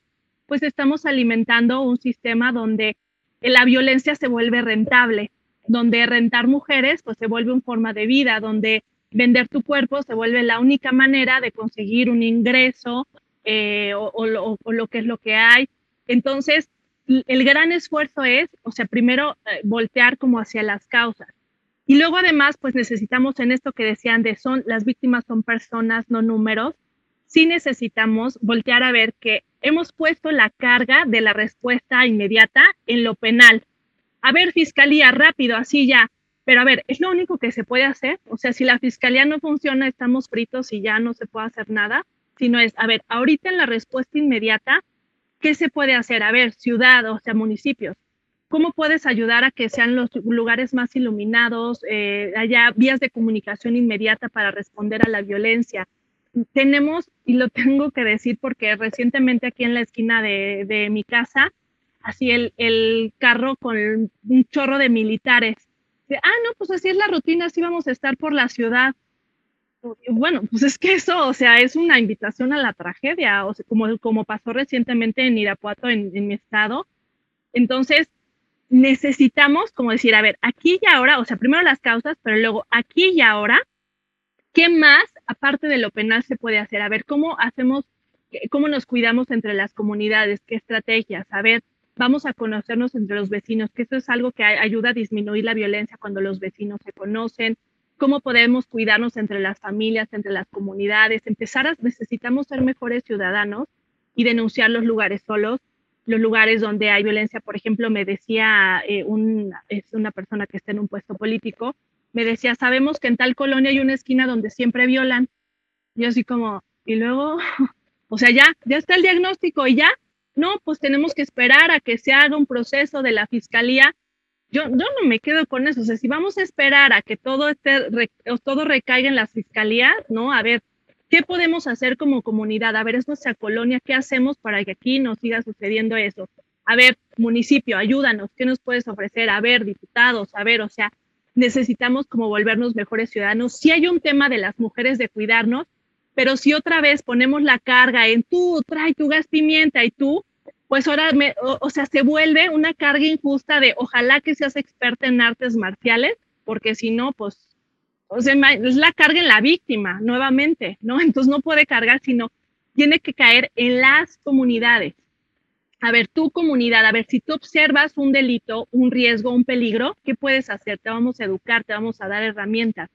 pues estamos alimentando un sistema donde la violencia se vuelve rentable, donde rentar mujeres pues se vuelve una forma de vida, donde vender tu cuerpo se vuelve la única manera de conseguir un ingreso eh, o, lo que es lo que hay. Entonces, el gran esfuerzo es, o sea, primero eh, voltear como hacia las causas. Y luego además, pues necesitamos en esto que decían de son, las víctimas son personas, no números, sí necesitamos voltear a ver que hemos puesto la carga de la respuesta inmediata en lo penal. A ver, fiscalía, rápido, así ya. Pero a ver, es lo único que se puede hacer. O sea, si la fiscalía no funciona, estamos fritos y ya no se puede hacer nada. Sino es, a ver, ahorita en la respuesta inmediata, ¿qué se puede hacer? A ver, ciudad, o sea, municipios. ¿Cómo puedes ayudar a que sean los lugares más iluminados, eh, haya vías de comunicación inmediata para responder a la violencia? Tenemos, y lo tengo que decir porque recientemente aquí en la esquina de, de mi casa, así el, el carro con un chorro de militares ah, no, pues así es la rutina, así vamos a estar por la ciudad. Bueno, pues es que eso, o sea, es una invitación a la tragedia, o como, como pasó recientemente en Irapuato, en mi estado. Entonces, necesitamos, como decir, a ver, aquí y ahora, o sea, primero las causas, pero luego aquí y ahora, ¿qué más, aparte de lo penal, se puede hacer? A ver, ¿cómo hacemos, cómo nos cuidamos entre las comunidades? ¿Qué estrategias? A ver, vamos a conocernos entre los vecinos, que eso es algo que ayuda a disminuir la violencia cuando los vecinos se conocen, cómo podemos cuidarnos entre las familias, entre las comunidades, empezar a, necesitamos ser mejores ciudadanos y denunciar los lugares solos, los lugares donde hay violencia, por ejemplo, me decía eh, es una persona que está en un puesto político, me decía, sabemos que en tal colonia hay una esquina donde siempre violan. Yo así como, y luego, o sea, ya, ya está el diagnóstico y ya, no, pues tenemos que esperar a que se haga un proceso de la fiscalía. Yo, yo no me quedo con eso. O sea, si vamos a esperar a que todo, esté, todo recaiga en la fiscalía, ¿no? A ver, ¿qué podemos hacer como comunidad? A ver, es nuestra colonia, ¿qué hacemos para que aquí no siga sucediendo eso? A ver, municipio, ayúdanos, ¿qué nos puedes ofrecer? A ver, diputados, a ver, o sea, necesitamos como volvernos mejores ciudadanos. Si hay un tema de las mujeres de cuidarnos, pero si otra vez ponemos la carga en tú, trae tu gas pimienta y tú, pues ahora, me, o, sea, se vuelve una carga injusta de ojalá que seas experta en artes marciales, porque si no, pues, o sea, es la carga en la víctima, nuevamente, ¿no? Entonces no puede cargar, sino tiene que caer en las comunidades. A ver, tu comunidad, a ver, si tú observas un delito, un riesgo, un peligro, ¿qué puedes hacer? Te vamos a educar, te vamos a dar herramientas.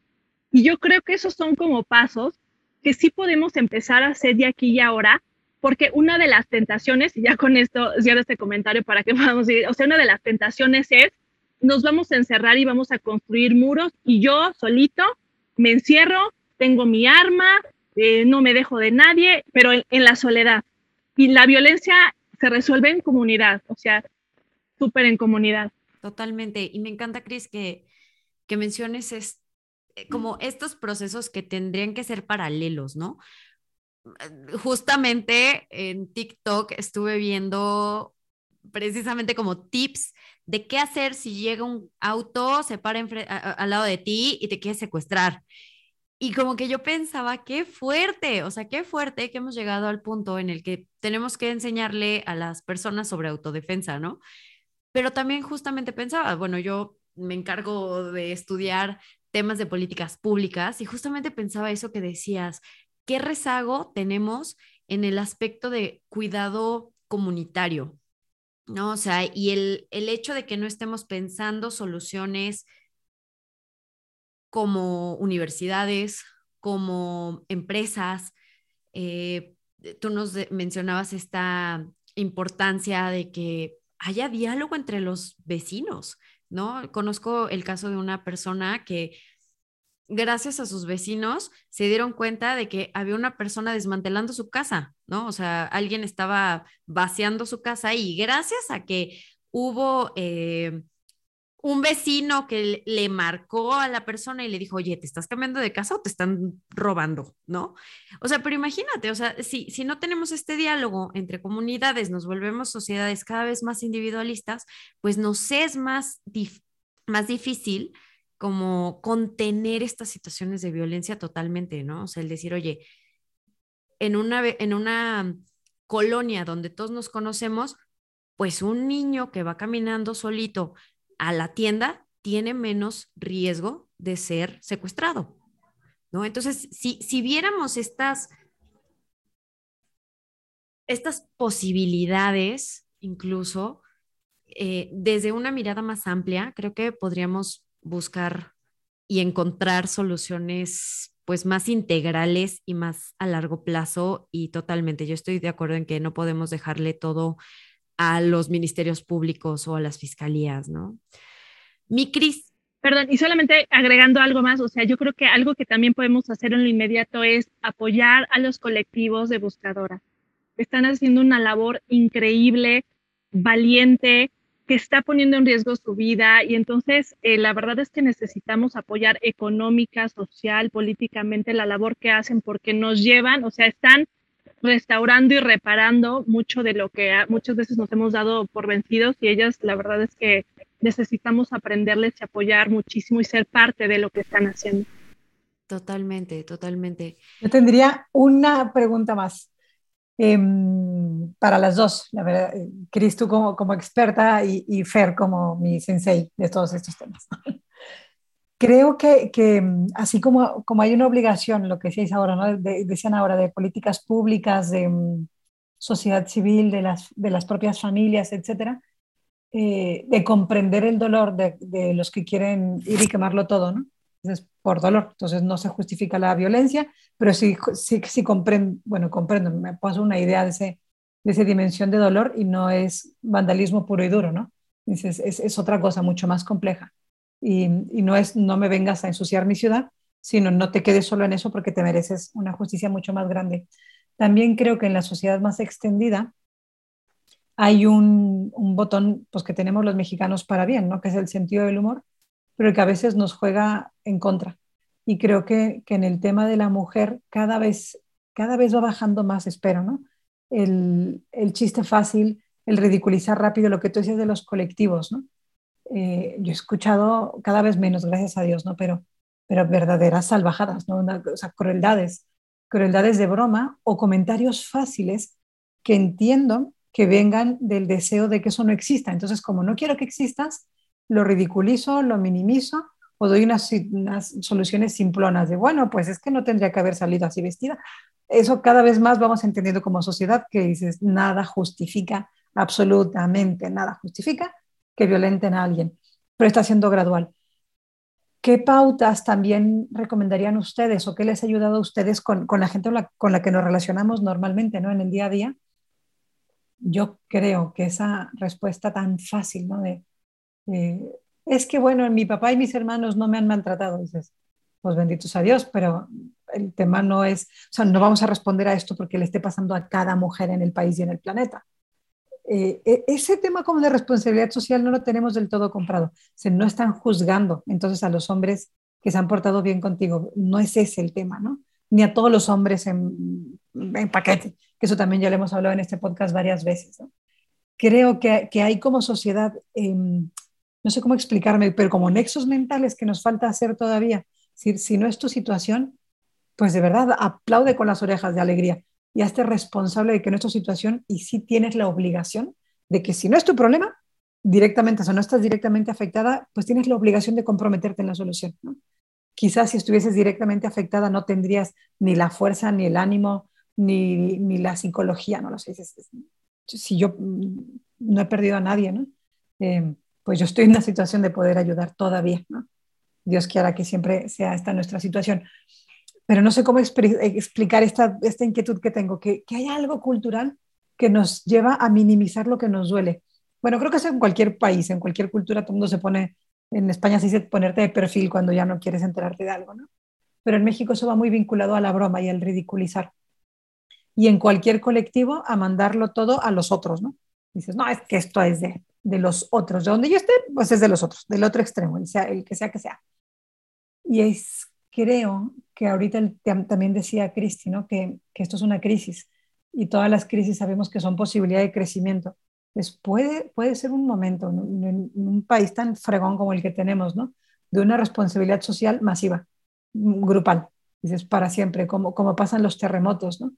Y yo creo que esos son como pasos que sí podemos empezar a hacer de aquí y ahora, porque una de las tentaciones, y ya con esto cierro este comentario para que podamos ir, o sea, una de las tentaciones es, nos vamos a encerrar y vamos a construir muros y yo solito me encierro, tengo mi arma, eh, no me dejo de nadie, pero en, la soledad. Y la violencia se resuelve en comunidad, o sea, súper en comunidad. Totalmente. Y me encanta, Cris, que, que menciones esto eh, como estos procesos que tendrían que ser paralelos, ¿no? Justamente en TikTok estuve viendo precisamente como tips de qué hacer si llega un auto, se para al lado de ti y te quiere secuestrar. Y como que yo pensaba, qué fuerte, o sea, qué fuerte que hemos llegado al punto en el que tenemos que enseñarle a las personas sobre autodefensa, ¿no? Pero también justamente pensaba, bueno, yo me encargo de estudiar temas de políticas públicas y justamente pensaba eso que decías, ¿qué rezago tenemos en el aspecto de cuidado comunitario? ¿No? O sea, y el, el hecho de que no estemos pensando soluciones como universidades, como empresas. Eh, tú nos mencionabas esta importancia de que haya diálogo entre los vecinos, ¿no? Conozco el caso de una persona que gracias a sus vecinos se dieron cuenta de que había una persona desmantelando su casa, ¿no? O sea, alguien estaba vaciando su casa y gracias a que hubo eh, un vecino que le marcó a la persona y le dijo, oye, ¿te estás cambiando de casa o te están robando? ¿No? O sea, pero imagínate, o sea, si, si no tenemos este diálogo entre comunidades, nos volvemos sociedades cada vez más individualistas, pues nos es más, más difícil como contener estas situaciones de violencia totalmente, ¿no? O sea, el decir, oye, en una, en una colonia donde todos nos conocemos, pues un niño que va caminando solito a la tienda tiene menos riesgo de ser secuestrado, ¿no? Entonces, si, si viéramos estas, estas posibilidades, incluso eh, desde una mirada más amplia, creo que podríamos buscar y encontrar soluciones pues más integrales y más a largo plazo y totalmente yo estoy de acuerdo en que no podemos dejarle todo a los ministerios públicos o a las fiscalías, ¿no? Mi Cris, Perdón, y solamente agregando algo más, o sea, yo creo que algo que también podemos hacer en lo inmediato es apoyar a los colectivos de buscadoras. Están haciendo una labor increíble, valiente, que está poniendo en riesgo su vida y entonces eh, la verdad es que necesitamos apoyar económica, social, políticamente la labor que hacen porque nos llevan, o sea, están restaurando y reparando mucho de lo que muchas veces nos hemos dado por vencidos y ellas la verdad es que necesitamos aprenderles y apoyar muchísimo y ser parte de lo que están haciendo. Totalmente, totalmente. Yo tendría una pregunta más em, para las dos, la verdad, eh, Cris, tú como, como experta y, y, Fer como mi sensei de todos estos temas. Creo que, que, así como, como hay una obligación, lo que decíais ahora, ¿no? decían ahora, de políticas públicas, de um, sociedad civil, de las, de las propias familias, etcétera, eh, de comprender el dolor de, de, los que quieren ir y quemarlo todo, ¿no? Entonces, por dolor. Entonces, no se justifica la violencia, pero sí, sí, sí comprendo, bueno, comprendo, me paso una idea de, ese, de esa dimensión de dolor y no es vandalismo puro y duro, ¿no? Es, es, es otra cosa mucho más compleja. Y, no es no me vengas a ensuciar mi ciudad, sino no te quedes solo en eso porque te mereces una justicia mucho más grande. También creo que en la sociedad más extendida hay un, un, botón pues, que tenemos los mexicanos para bien, ¿no? que es el sentido del humor, pero que a veces nos juega en contra. Y creo que, que en el tema de la mujer cada vez, cada vez va bajando más, espero, ¿no? El, el chiste fácil, el ridiculizar rápido lo que tú dices de los colectivos, ¿no? Eh, yo he escuchado cada vez menos, gracias a Dios, ¿no? Pero, pero verdaderas salvajadas, ¿no? Una, o sea, crueldades, crueldades de broma o comentarios fáciles que entiendo que vengan del deseo de que eso no exista. Entonces, como no quiero que existas, lo ridiculizo, lo minimizo o doy unas, unas, soluciones simplonas de, bueno, pues es que no tendría que haber salido así vestida. Eso cada vez más vamos entendiendo como sociedad que dices, nada justifica, absolutamente nada justifica que violenten a alguien, pero está siendo gradual. ¿Qué pautas también recomendarían ustedes o qué les ha ayudado a ustedes con, con la gente con la que nos relacionamos normalmente ¿no? en el día a día yo creo que esa respuesta tan fácil, ¿no? De, es que, bueno, mi papá y mis hermanos no me han maltratado, dices, pues benditos a Dios, pero el tema no es, o sea, no vamos a responder a esto porque le esté pasando a cada mujer en el país y en el planeta. Eh, e, ese tema como de responsabilidad social no lo tenemos del todo comprado. Se no están juzgando entonces a los hombres que se han portado bien contigo. No es ese el tema, ¿no? Ni a todos los hombres en, paquete que eso también ya lo hemos hablado en este podcast varias veces. Creo que, que, hay como sociedad, eh, no sé cómo explicarme, pero como nexos mentales que nos falta hacer todavía. Si no es tu situación, pues de verdad aplaude con las orejas de alegría y hazte responsable de que no es tu situación y sí tienes la obligación de que si no es tu problema, directamente, o sea, no estás directamente afectada, pues tienes la obligación de comprometerte en la solución. ¿no? Quizás si estuvieses directamente afectada no tendrías ni la fuerza, ni el ánimo, ni, ni la psicología, no lo sé. Si yo no he perdido a nadie, ¿no? Eh, pues yo estoy en una situación de poder ayudar todavía, ¿no? Dios quiera que siempre sea esta nuestra situación. Pero no sé cómo explicar esta, esta inquietud que tengo, que, que hay algo cultural que nos lleva a minimizar lo que nos duele. Bueno, creo que es en cualquier país, en cualquier cultura, todo el mundo se pone, en España se dice ponerte de perfil cuando ya no quieres enterarte de algo, ¿no? Pero en México eso va muy vinculado a la broma y al ridiculizar y en cualquier colectivo a mandarlo todo a los otros, ¿no? Dices, no, es que esto es de, de los otros. De donde yo esté, pues es de los otros, del otro extremo, el, sea, el que sea que sea. Y es, creo que ahorita el, también decía Cristi, ¿no? Que, que, esto es una crisis y todas las crisis sabemos que son posibilidad de crecimiento. Pues puede, puede ser un momento en, en un país tan fregón como el que tenemos, ¿no? De una responsabilidad social masiva, grupal. Dices, para siempre, como, como pasan los terremotos, ¿no?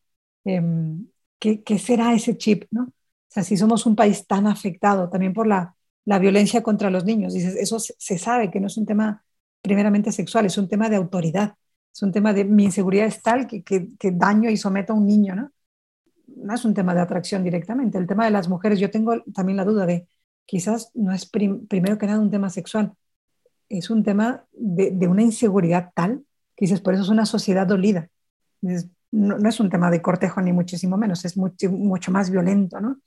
Em, ¿qué, ¿qué, será ese chip? ¿no? O sea, si somos un país tan afectado también por la, la violencia contra los niños, dices, eso se, se, sabe que no es un tema primeramente sexual, es un tema de autoridad, es un tema de mi inseguridad es tal que, que, que daño y someto a un niño, ¿no? No es un tema de atracción directamente. El tema de las mujeres, yo tengo también la duda de, quizás no es prim, primero que nada un tema sexual, es un tema de, de, una inseguridad tal que dices, por eso es una sociedad dolida. No, no, es un tema de cortejo ni muchísimo menos, es mucho, mucho más violento, ¿no?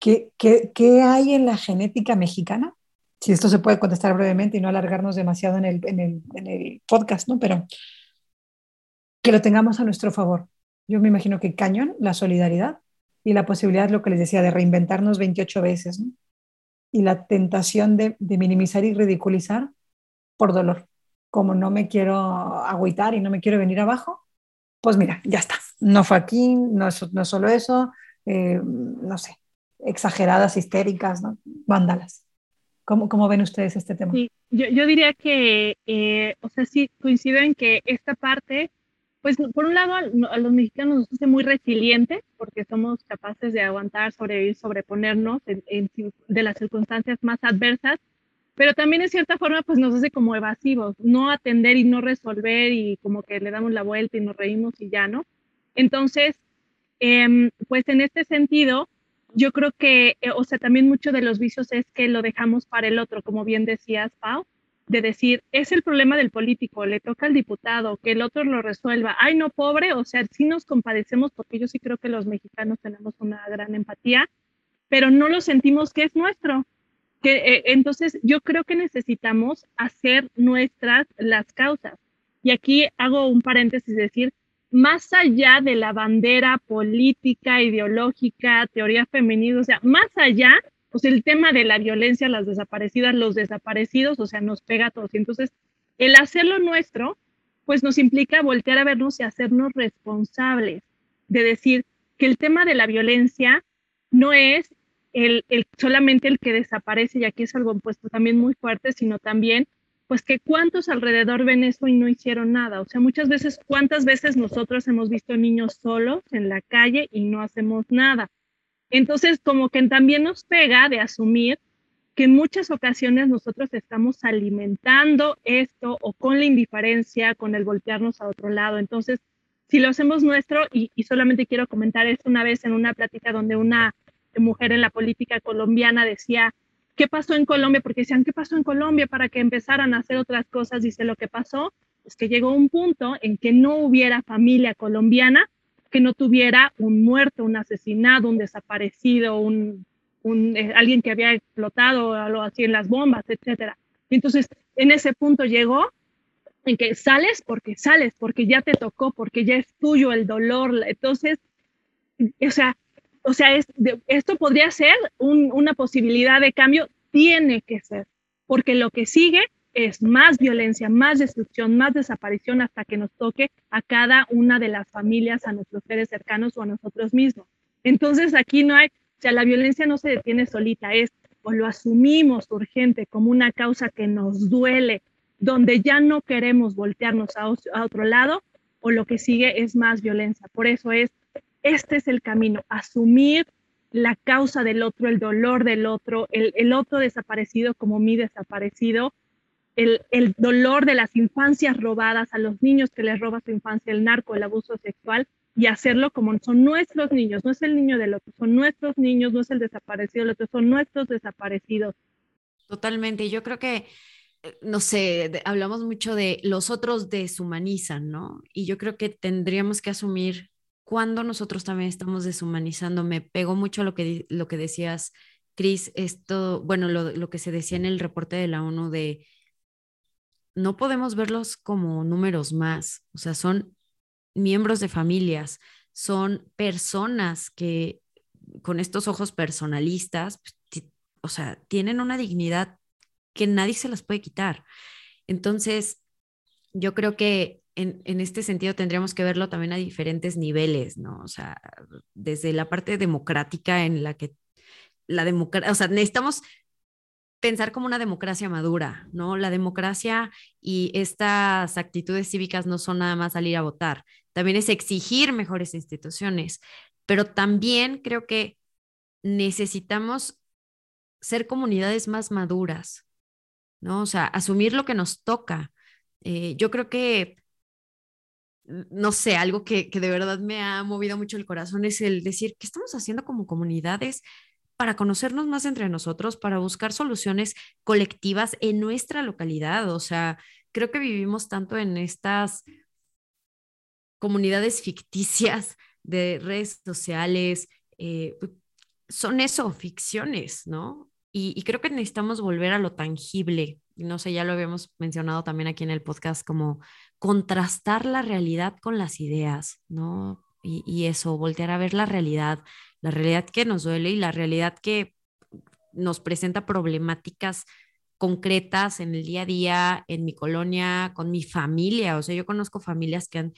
¿Qué, qué, qué hay en la genética mexicana si esto se puede contestar brevemente y no alargarnos demasiado en el, en el, en el podcast, ¿no? Pero que lo tengamos a nuestro favor. Yo me imagino que cañón, la solidaridad y la posibilidad, lo que les decía, de reinventarnos 28 veces, ¿no? Y la tentación de, de minimizar y ridiculizar por dolor. Como no me quiero agüitar y no me quiero venir abajo, pues mira, ya está. No fue aquí, no es, no solo eso, eh, no sé, exageradas, histéricas, ¿no? vándalas. ¿Cómo, ¿Cómo, ven ustedes este tema? Sí, yo, yo diría que, eh, o sea, sí coincido en que esta parte, pues por un lado a los mexicanos nos hace muy resilientes porque somos capaces de aguantar, sobrevivir, sobreponernos en, de las circunstancias más adversas, pero también en cierta forma pues nos hace como evasivos, no atender y no resolver y como que le damos la vuelta y nos reímos y ya, ¿no? Entonces, em, pues en este sentido, yo creo que, eh, o sea, también mucho de los vicios es que lo dejamos para el otro, como bien decías, Pau, de decir, es el problema del político, le toca al diputado, que el otro lo resuelva. Ay, no, pobre, o sea, sí nos compadecemos porque yo sí creo que los mexicanos tenemos una gran empatía, pero no lo sentimos que es nuestro. Que, eh, entonces, yo creo que necesitamos hacer nuestras las causas. Y aquí hago un paréntesis, decir, más allá de la bandera política, ideológica, teoría femenina, o sea, más allá, pues el tema de la violencia, las desaparecidas, los desaparecidos, o sea, nos pega a todos. Entonces, el hacerlo nuestro, pues nos implica voltear a vernos y hacernos responsables de decir que el tema de la violencia no es el, el solamente el que desaparece, y aquí es algo puesto también muy fuerte, sino también pues que cuántos alrededor ven eso y no hicieron nada. O sea, muchas veces, ¿cuántas veces nosotros hemos visto niños solos en la calle y no hacemos nada? Entonces, como que también nos pega de asumir que en muchas ocasiones nosotros estamos alimentando esto o con la indiferencia, con el voltearnos a otro lado. Entonces, si lo hacemos nuestro, y, y solamente quiero comentar esto una vez en una plática donde una mujer en la política colombiana decía, ¿qué pasó en Colombia? Porque decían, ¿qué pasó en Colombia para que empezaran a hacer otras cosas? Dice, lo que pasó es que llegó un punto en que no hubiera familia colombiana que no tuviera un muerto, un asesinado, un desaparecido, un, eh, alguien que había explotado algo así en las bombas, etcétera. Entonces, en ese punto llegó en que sales porque sales, porque ya te tocó, porque ya es tuyo el dolor. Entonces, o sea, o sea, esto podría ser una posibilidad de cambio, tiene que ser, porque lo que sigue es más violencia, más destrucción, más desaparición hasta que nos toque a cada una de las familias, a nuestros seres cercanos o a nosotros mismos. Entonces aquí no hay, o sea, la violencia no se detiene solita, es o lo asumimos urgente como una causa que nos duele, donde ya no queremos voltearnos a, a otro lado, o lo que sigue es más violencia. Por eso es este es el camino, asumir la causa del otro, el dolor del otro, el, otro desaparecido como mi desaparecido, el, dolor de las infancias robadas, a los niños que les roba su infancia, el narco, el abuso sexual, y hacerlo como son nuestros niños, no es el niño del otro, son nuestros niños, no es el desaparecido del otro, son nuestros desaparecidos. Totalmente, yo creo que, eh, no sé, hablamos mucho de los otros deshumanizan, ¿no? Y yo creo que tendríamos que asumir cuando nosotros también estamos deshumanizando. Me pegó mucho lo que, lo que decías, Cris, esto, bueno, lo, lo que se decía en el reporte de la ONU de no podemos verlos como números más, o sea, son miembros de familias, son personas que con estos ojos personalistas, pues, o sea, tienen una dignidad que nadie se las puede quitar. Entonces, yo creo que en, este sentido tendríamos que verlo también a diferentes niveles, ¿no? O sea, desde la parte democrática en la que la democracia, o sea, necesitamos pensar como una democracia madura, ¿no? La democracia y estas actitudes cívicas no son nada más salir a votar, también es exigir mejores instituciones, pero también creo que necesitamos ser comunidades más maduras, ¿no? O sea, asumir lo que nos toca. Eh, yo creo que no sé, algo que, de verdad me ha movido mucho el corazón es el decir, ¿qué estamos haciendo como comunidades para conocernos más entre nosotros, para buscar soluciones colectivas en nuestra localidad? O sea, creo que vivimos tanto en estas comunidades ficticias de redes sociales, eh, pues, son eso, ficciones, ¿no? y, creo que necesitamos volver a lo tangible. No sé, ya lo habíamos mencionado también aquí en el podcast, como contrastar la realidad con las ideas, ¿no? Y, y eso, voltear a ver la realidad, la realidad que nos duele y la realidad que nos presenta problemáticas concretas en el día a día, en mi colonia, con mi familia. O sea, yo conozco familias que han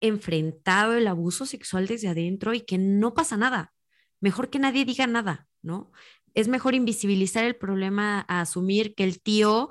enfrentado el abuso sexual desde adentro y que no pasa nada. Mejor que nadie diga nada, ¿no? Es mejor invisibilizar el problema a asumir que el tío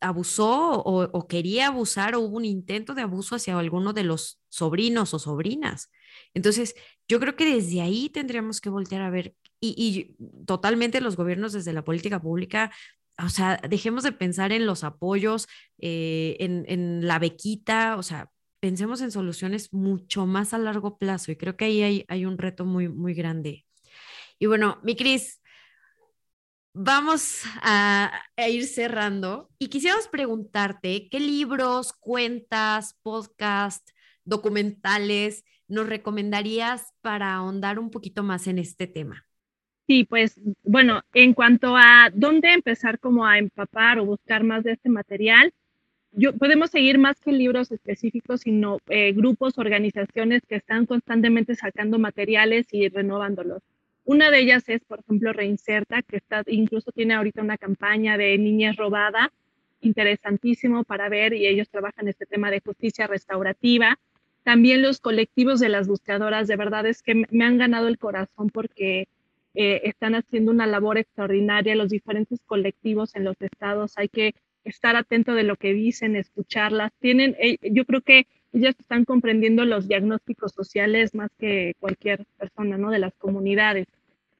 abusó o, quería abusar o hubo un intento de abuso hacia alguno de los sobrinos o sobrinas. Entonces, yo creo que desde ahí tendríamos que voltear a ver y, totalmente los gobiernos desde la política pública o sea, dejemos de pensar en los apoyos, eh, en, en, la bequita, o sea, pensemos en soluciones mucho más a largo plazo y creo que ahí hay, hay un reto muy, muy grande. Y bueno, mi Cris, vamos a, ir cerrando y quisiéramos preguntarte qué libros, cuentas, podcasts, documentales nos recomendarías para ahondar un poquito más en este tema. Sí, pues bueno, en cuanto a dónde empezar como a empapar o buscar más de este material, yo, podemos seguir más que libros específicos, sino eh, grupos, organizaciones que están constantemente sacando materiales y renovándolos. Una de ellas es, por ejemplo, Reinserta, que está, incluso tiene ahorita una campaña de niñas robada, interesantísimo para ver, y ellos trabajan este tema de justicia restaurativa. También los colectivos de las buscadoras, de verdad es que me han ganado el corazón porque eh, están haciendo una labor extraordinaria, los diferentes colectivos en los estados, hay que estar atento de lo que dicen, escucharlas. Tienen, eh, yo creo que ellas están comprendiendo los diagnósticos sociales más que cualquier persona, ¿no? De las comunidades.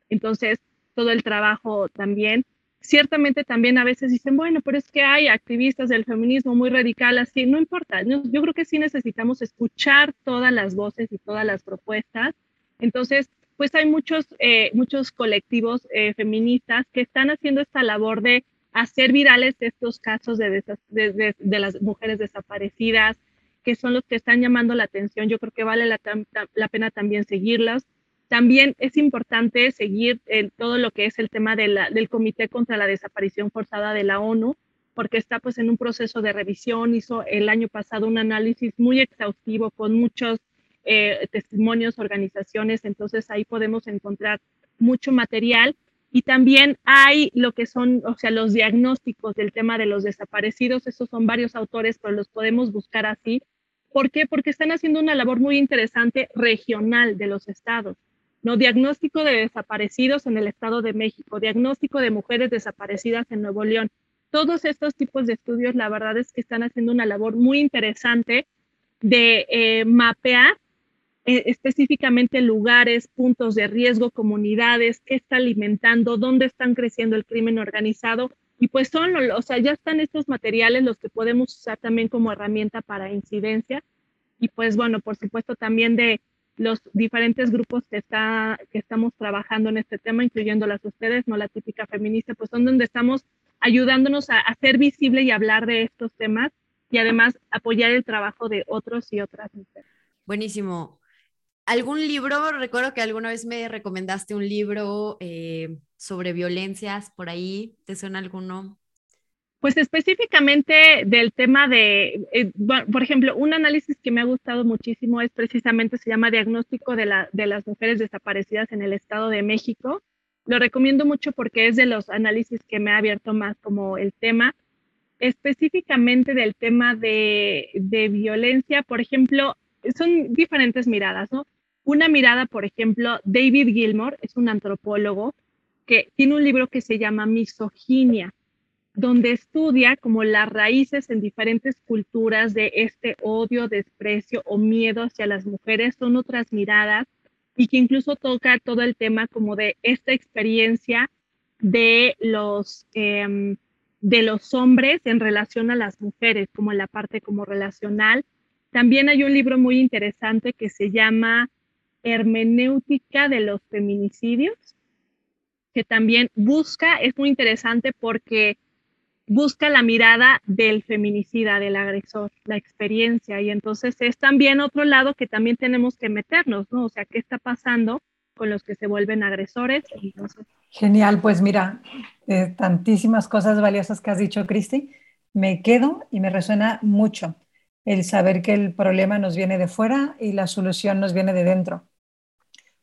Entonces, todo el trabajo también. Ciertamente también a veces dicen, bueno, pero es que hay activistas del feminismo muy radicales, así, no importa. Yo creo que sí necesitamos escuchar todas las voces y todas las propuestas. Entonces, pues hay muchos, eh, muchos colectivos eh, feministas que están haciendo esta labor de hacer virales estos casos de, de, las mujeres desaparecidas, que son los que están llamando la atención. Yo creo que vale la, la pena también seguirlas. También es importante seguir eh, todo lo que es el tema del Comité contra la Desaparición Forzada de la ONU, porque está pues en un proceso de revisión, hizo el año pasado un análisis muy exhaustivo con muchos eh, testimonios, organizaciones, entonces ahí podemos encontrar mucho material. Y también hay lo que son, o sea, los diagnósticos del tema de los desaparecidos, esos son varios autores, pero los podemos buscar así. ¿Por qué? Porque están haciendo una labor muy interesante regional de los estados. ¿no? Diagnóstico de desaparecidos en el Estado de México, diagnóstico de mujeres desaparecidas en Nuevo León. Todos estos tipos de estudios, la verdad es que están haciendo una labor muy interesante de eh, mapear eh, específicamente lugares, puntos de riesgo, comunidades, qué está alimentando, dónde están creciendo el crimen organizado. Y pues son, o sea, ya están estos materiales los que podemos usar también como herramienta para incidencia. Y pues bueno, por supuesto también de los diferentes grupos que, está, que estamos trabajando en este tema, incluyéndolas ustedes, no la típica feminista, pues son donde estamos ayudándonos a hacer visible y hablar de estos temas y además apoyar el trabajo de otros y otras mujeres. Buenísimo. ¿Algún libro? Recuerdo que alguna vez me recomendaste un libro eh, sobre violencias por ahí. ¿Te suena alguno? Pues específicamente del tema de, eh, por ejemplo, un análisis que me ha gustado muchísimo es precisamente, se llama Diagnóstico de, la, de las Mujeres Desaparecidas en el Estado de México. Lo recomiendo mucho porque es de los análisis que me ha abierto más como el tema. Específicamente del tema de, de violencia, por ejemplo, son diferentes miradas, ¿no? Una mirada, por ejemplo, David Gilmore es un antropólogo que tiene un libro que se llama Misoginia, donde estudia como las raíces en diferentes culturas de este odio, desprecio o miedo hacia las mujeres, son otras miradas y que incluso toca todo el tema como de esta experiencia de los, em, de los hombres en relación a las mujeres, como en la parte como relacional. También hay un libro muy interesante que se llama hermenéutica de los feminicidios, que también busca, es muy interesante porque busca la mirada del feminicida, del agresor, la experiencia. Y entonces es también otro lado que también tenemos que meternos, ¿no? O sea, ¿qué está pasando con los que se vuelven agresores. Genial, pues mira, eh, tantísimas cosas valiosas que has dicho, Cristi, me quedo y me resuena mucho el saber que el problema nos viene de fuera y la solución nos viene de dentro.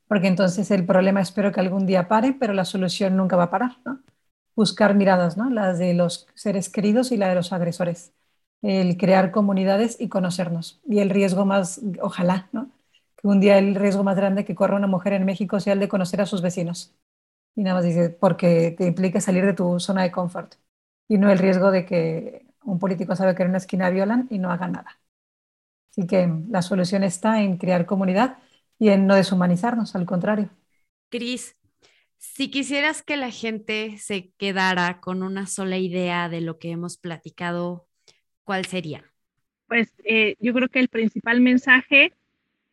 Porque entonces el problema espero que algún día pare, pero la solución nunca va a parar. Buscar miradas, ¿no? las de los seres queridos y la de los agresores. El crear comunidades y conocernos. Y el riesgo más, ojalá, ¿no? que un día el riesgo más grande que corra una mujer en México sea el de conocer a sus vecinos. Y nada más dice, porque te implica salir de tu zona de confort. Y no el riesgo de que un político sabe que en una esquina violan y no haga nada. Así que la solución está en crear comunidad y en no deshumanizarnos, al contrario. Cris, si quisieras que la gente se quedara con una sola idea de lo que hemos platicado, ¿cuál sería? Pues eh, yo creo que el principal mensaje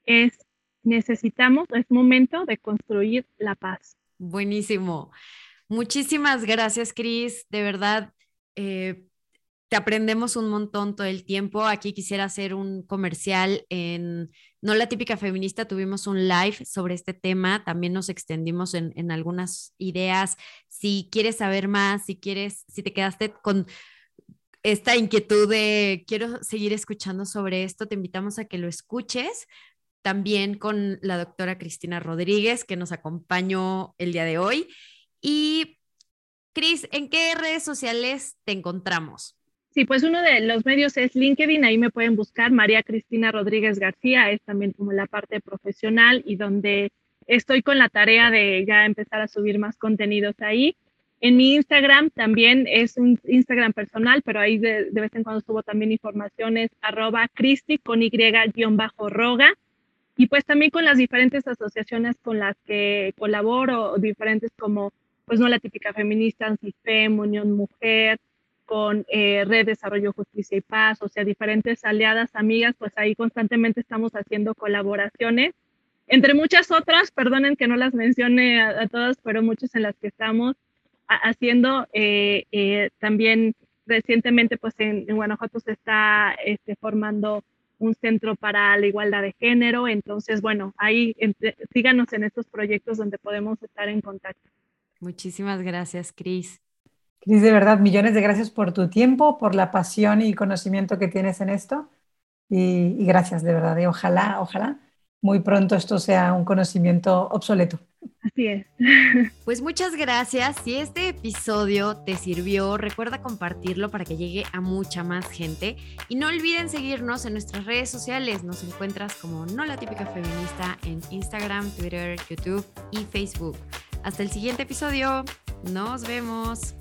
es necesitamos, es momento de construir la paz. Buenísimo. Muchísimas gracias, Cris. De verdad, eh, te aprendemos un montón todo el tiempo. Aquí quisiera hacer un comercial en No la típica feminista, tuvimos un live sobre este tema, también nos extendimos en, algunas ideas. Si quieres saber más, si quieres, si te quedaste con esta inquietud de quiero seguir escuchando sobre esto, te invitamos a que lo escuches también con la doctora Cristina Rodríguez, que nos acompañó el día de hoy. Y, Cris, ¿en qué redes sociales te encontramos? Sí, pues uno de los medios es LinkedIn, ahí me pueden buscar María Cristina Rodríguez García, es también como la parte profesional y donde estoy con la tarea de ya empezar a subir más contenidos ahí. En mi Instagram también es un Instagram personal, pero ahí de, vez en cuando subo también informaciones, arroba Cristi con Y-roga. Y pues también con las diferentes asociaciones con las que colaboro, diferentes como, pues no la típica feminista, ANSIFEM, Unión Mujer, con eh, Red Desarrollo Justicia y Paz, o sea, diferentes aliadas, amigas, pues ahí constantemente estamos haciendo colaboraciones, entre muchas otras, perdonen que no las mencione a, todas, pero muchas en las que estamos haciendo. Eh, eh, también recientemente, pues en, Guanajuato se está este, formando un centro para la igualdad de género, entonces, bueno, ahí síganos en estos proyectos donde podemos estar en contacto. Muchísimas gracias, Cris. Cris, de verdad, millones de gracias por tu tiempo, por la pasión y conocimiento que tienes en esto. Y, gracias, de verdad. Y ojalá, ojalá, muy pronto esto sea un conocimiento obsoleto. Así es. Pues muchas gracias. Si este episodio te sirvió, recuerda compartirlo para que llegue a mucha más gente. Y no olviden seguirnos en nuestras redes sociales. Nos encuentras como No la Típica Feminista en Instagram, Twitter, YouTube y Facebook. Hasta el siguiente episodio. Nos vemos.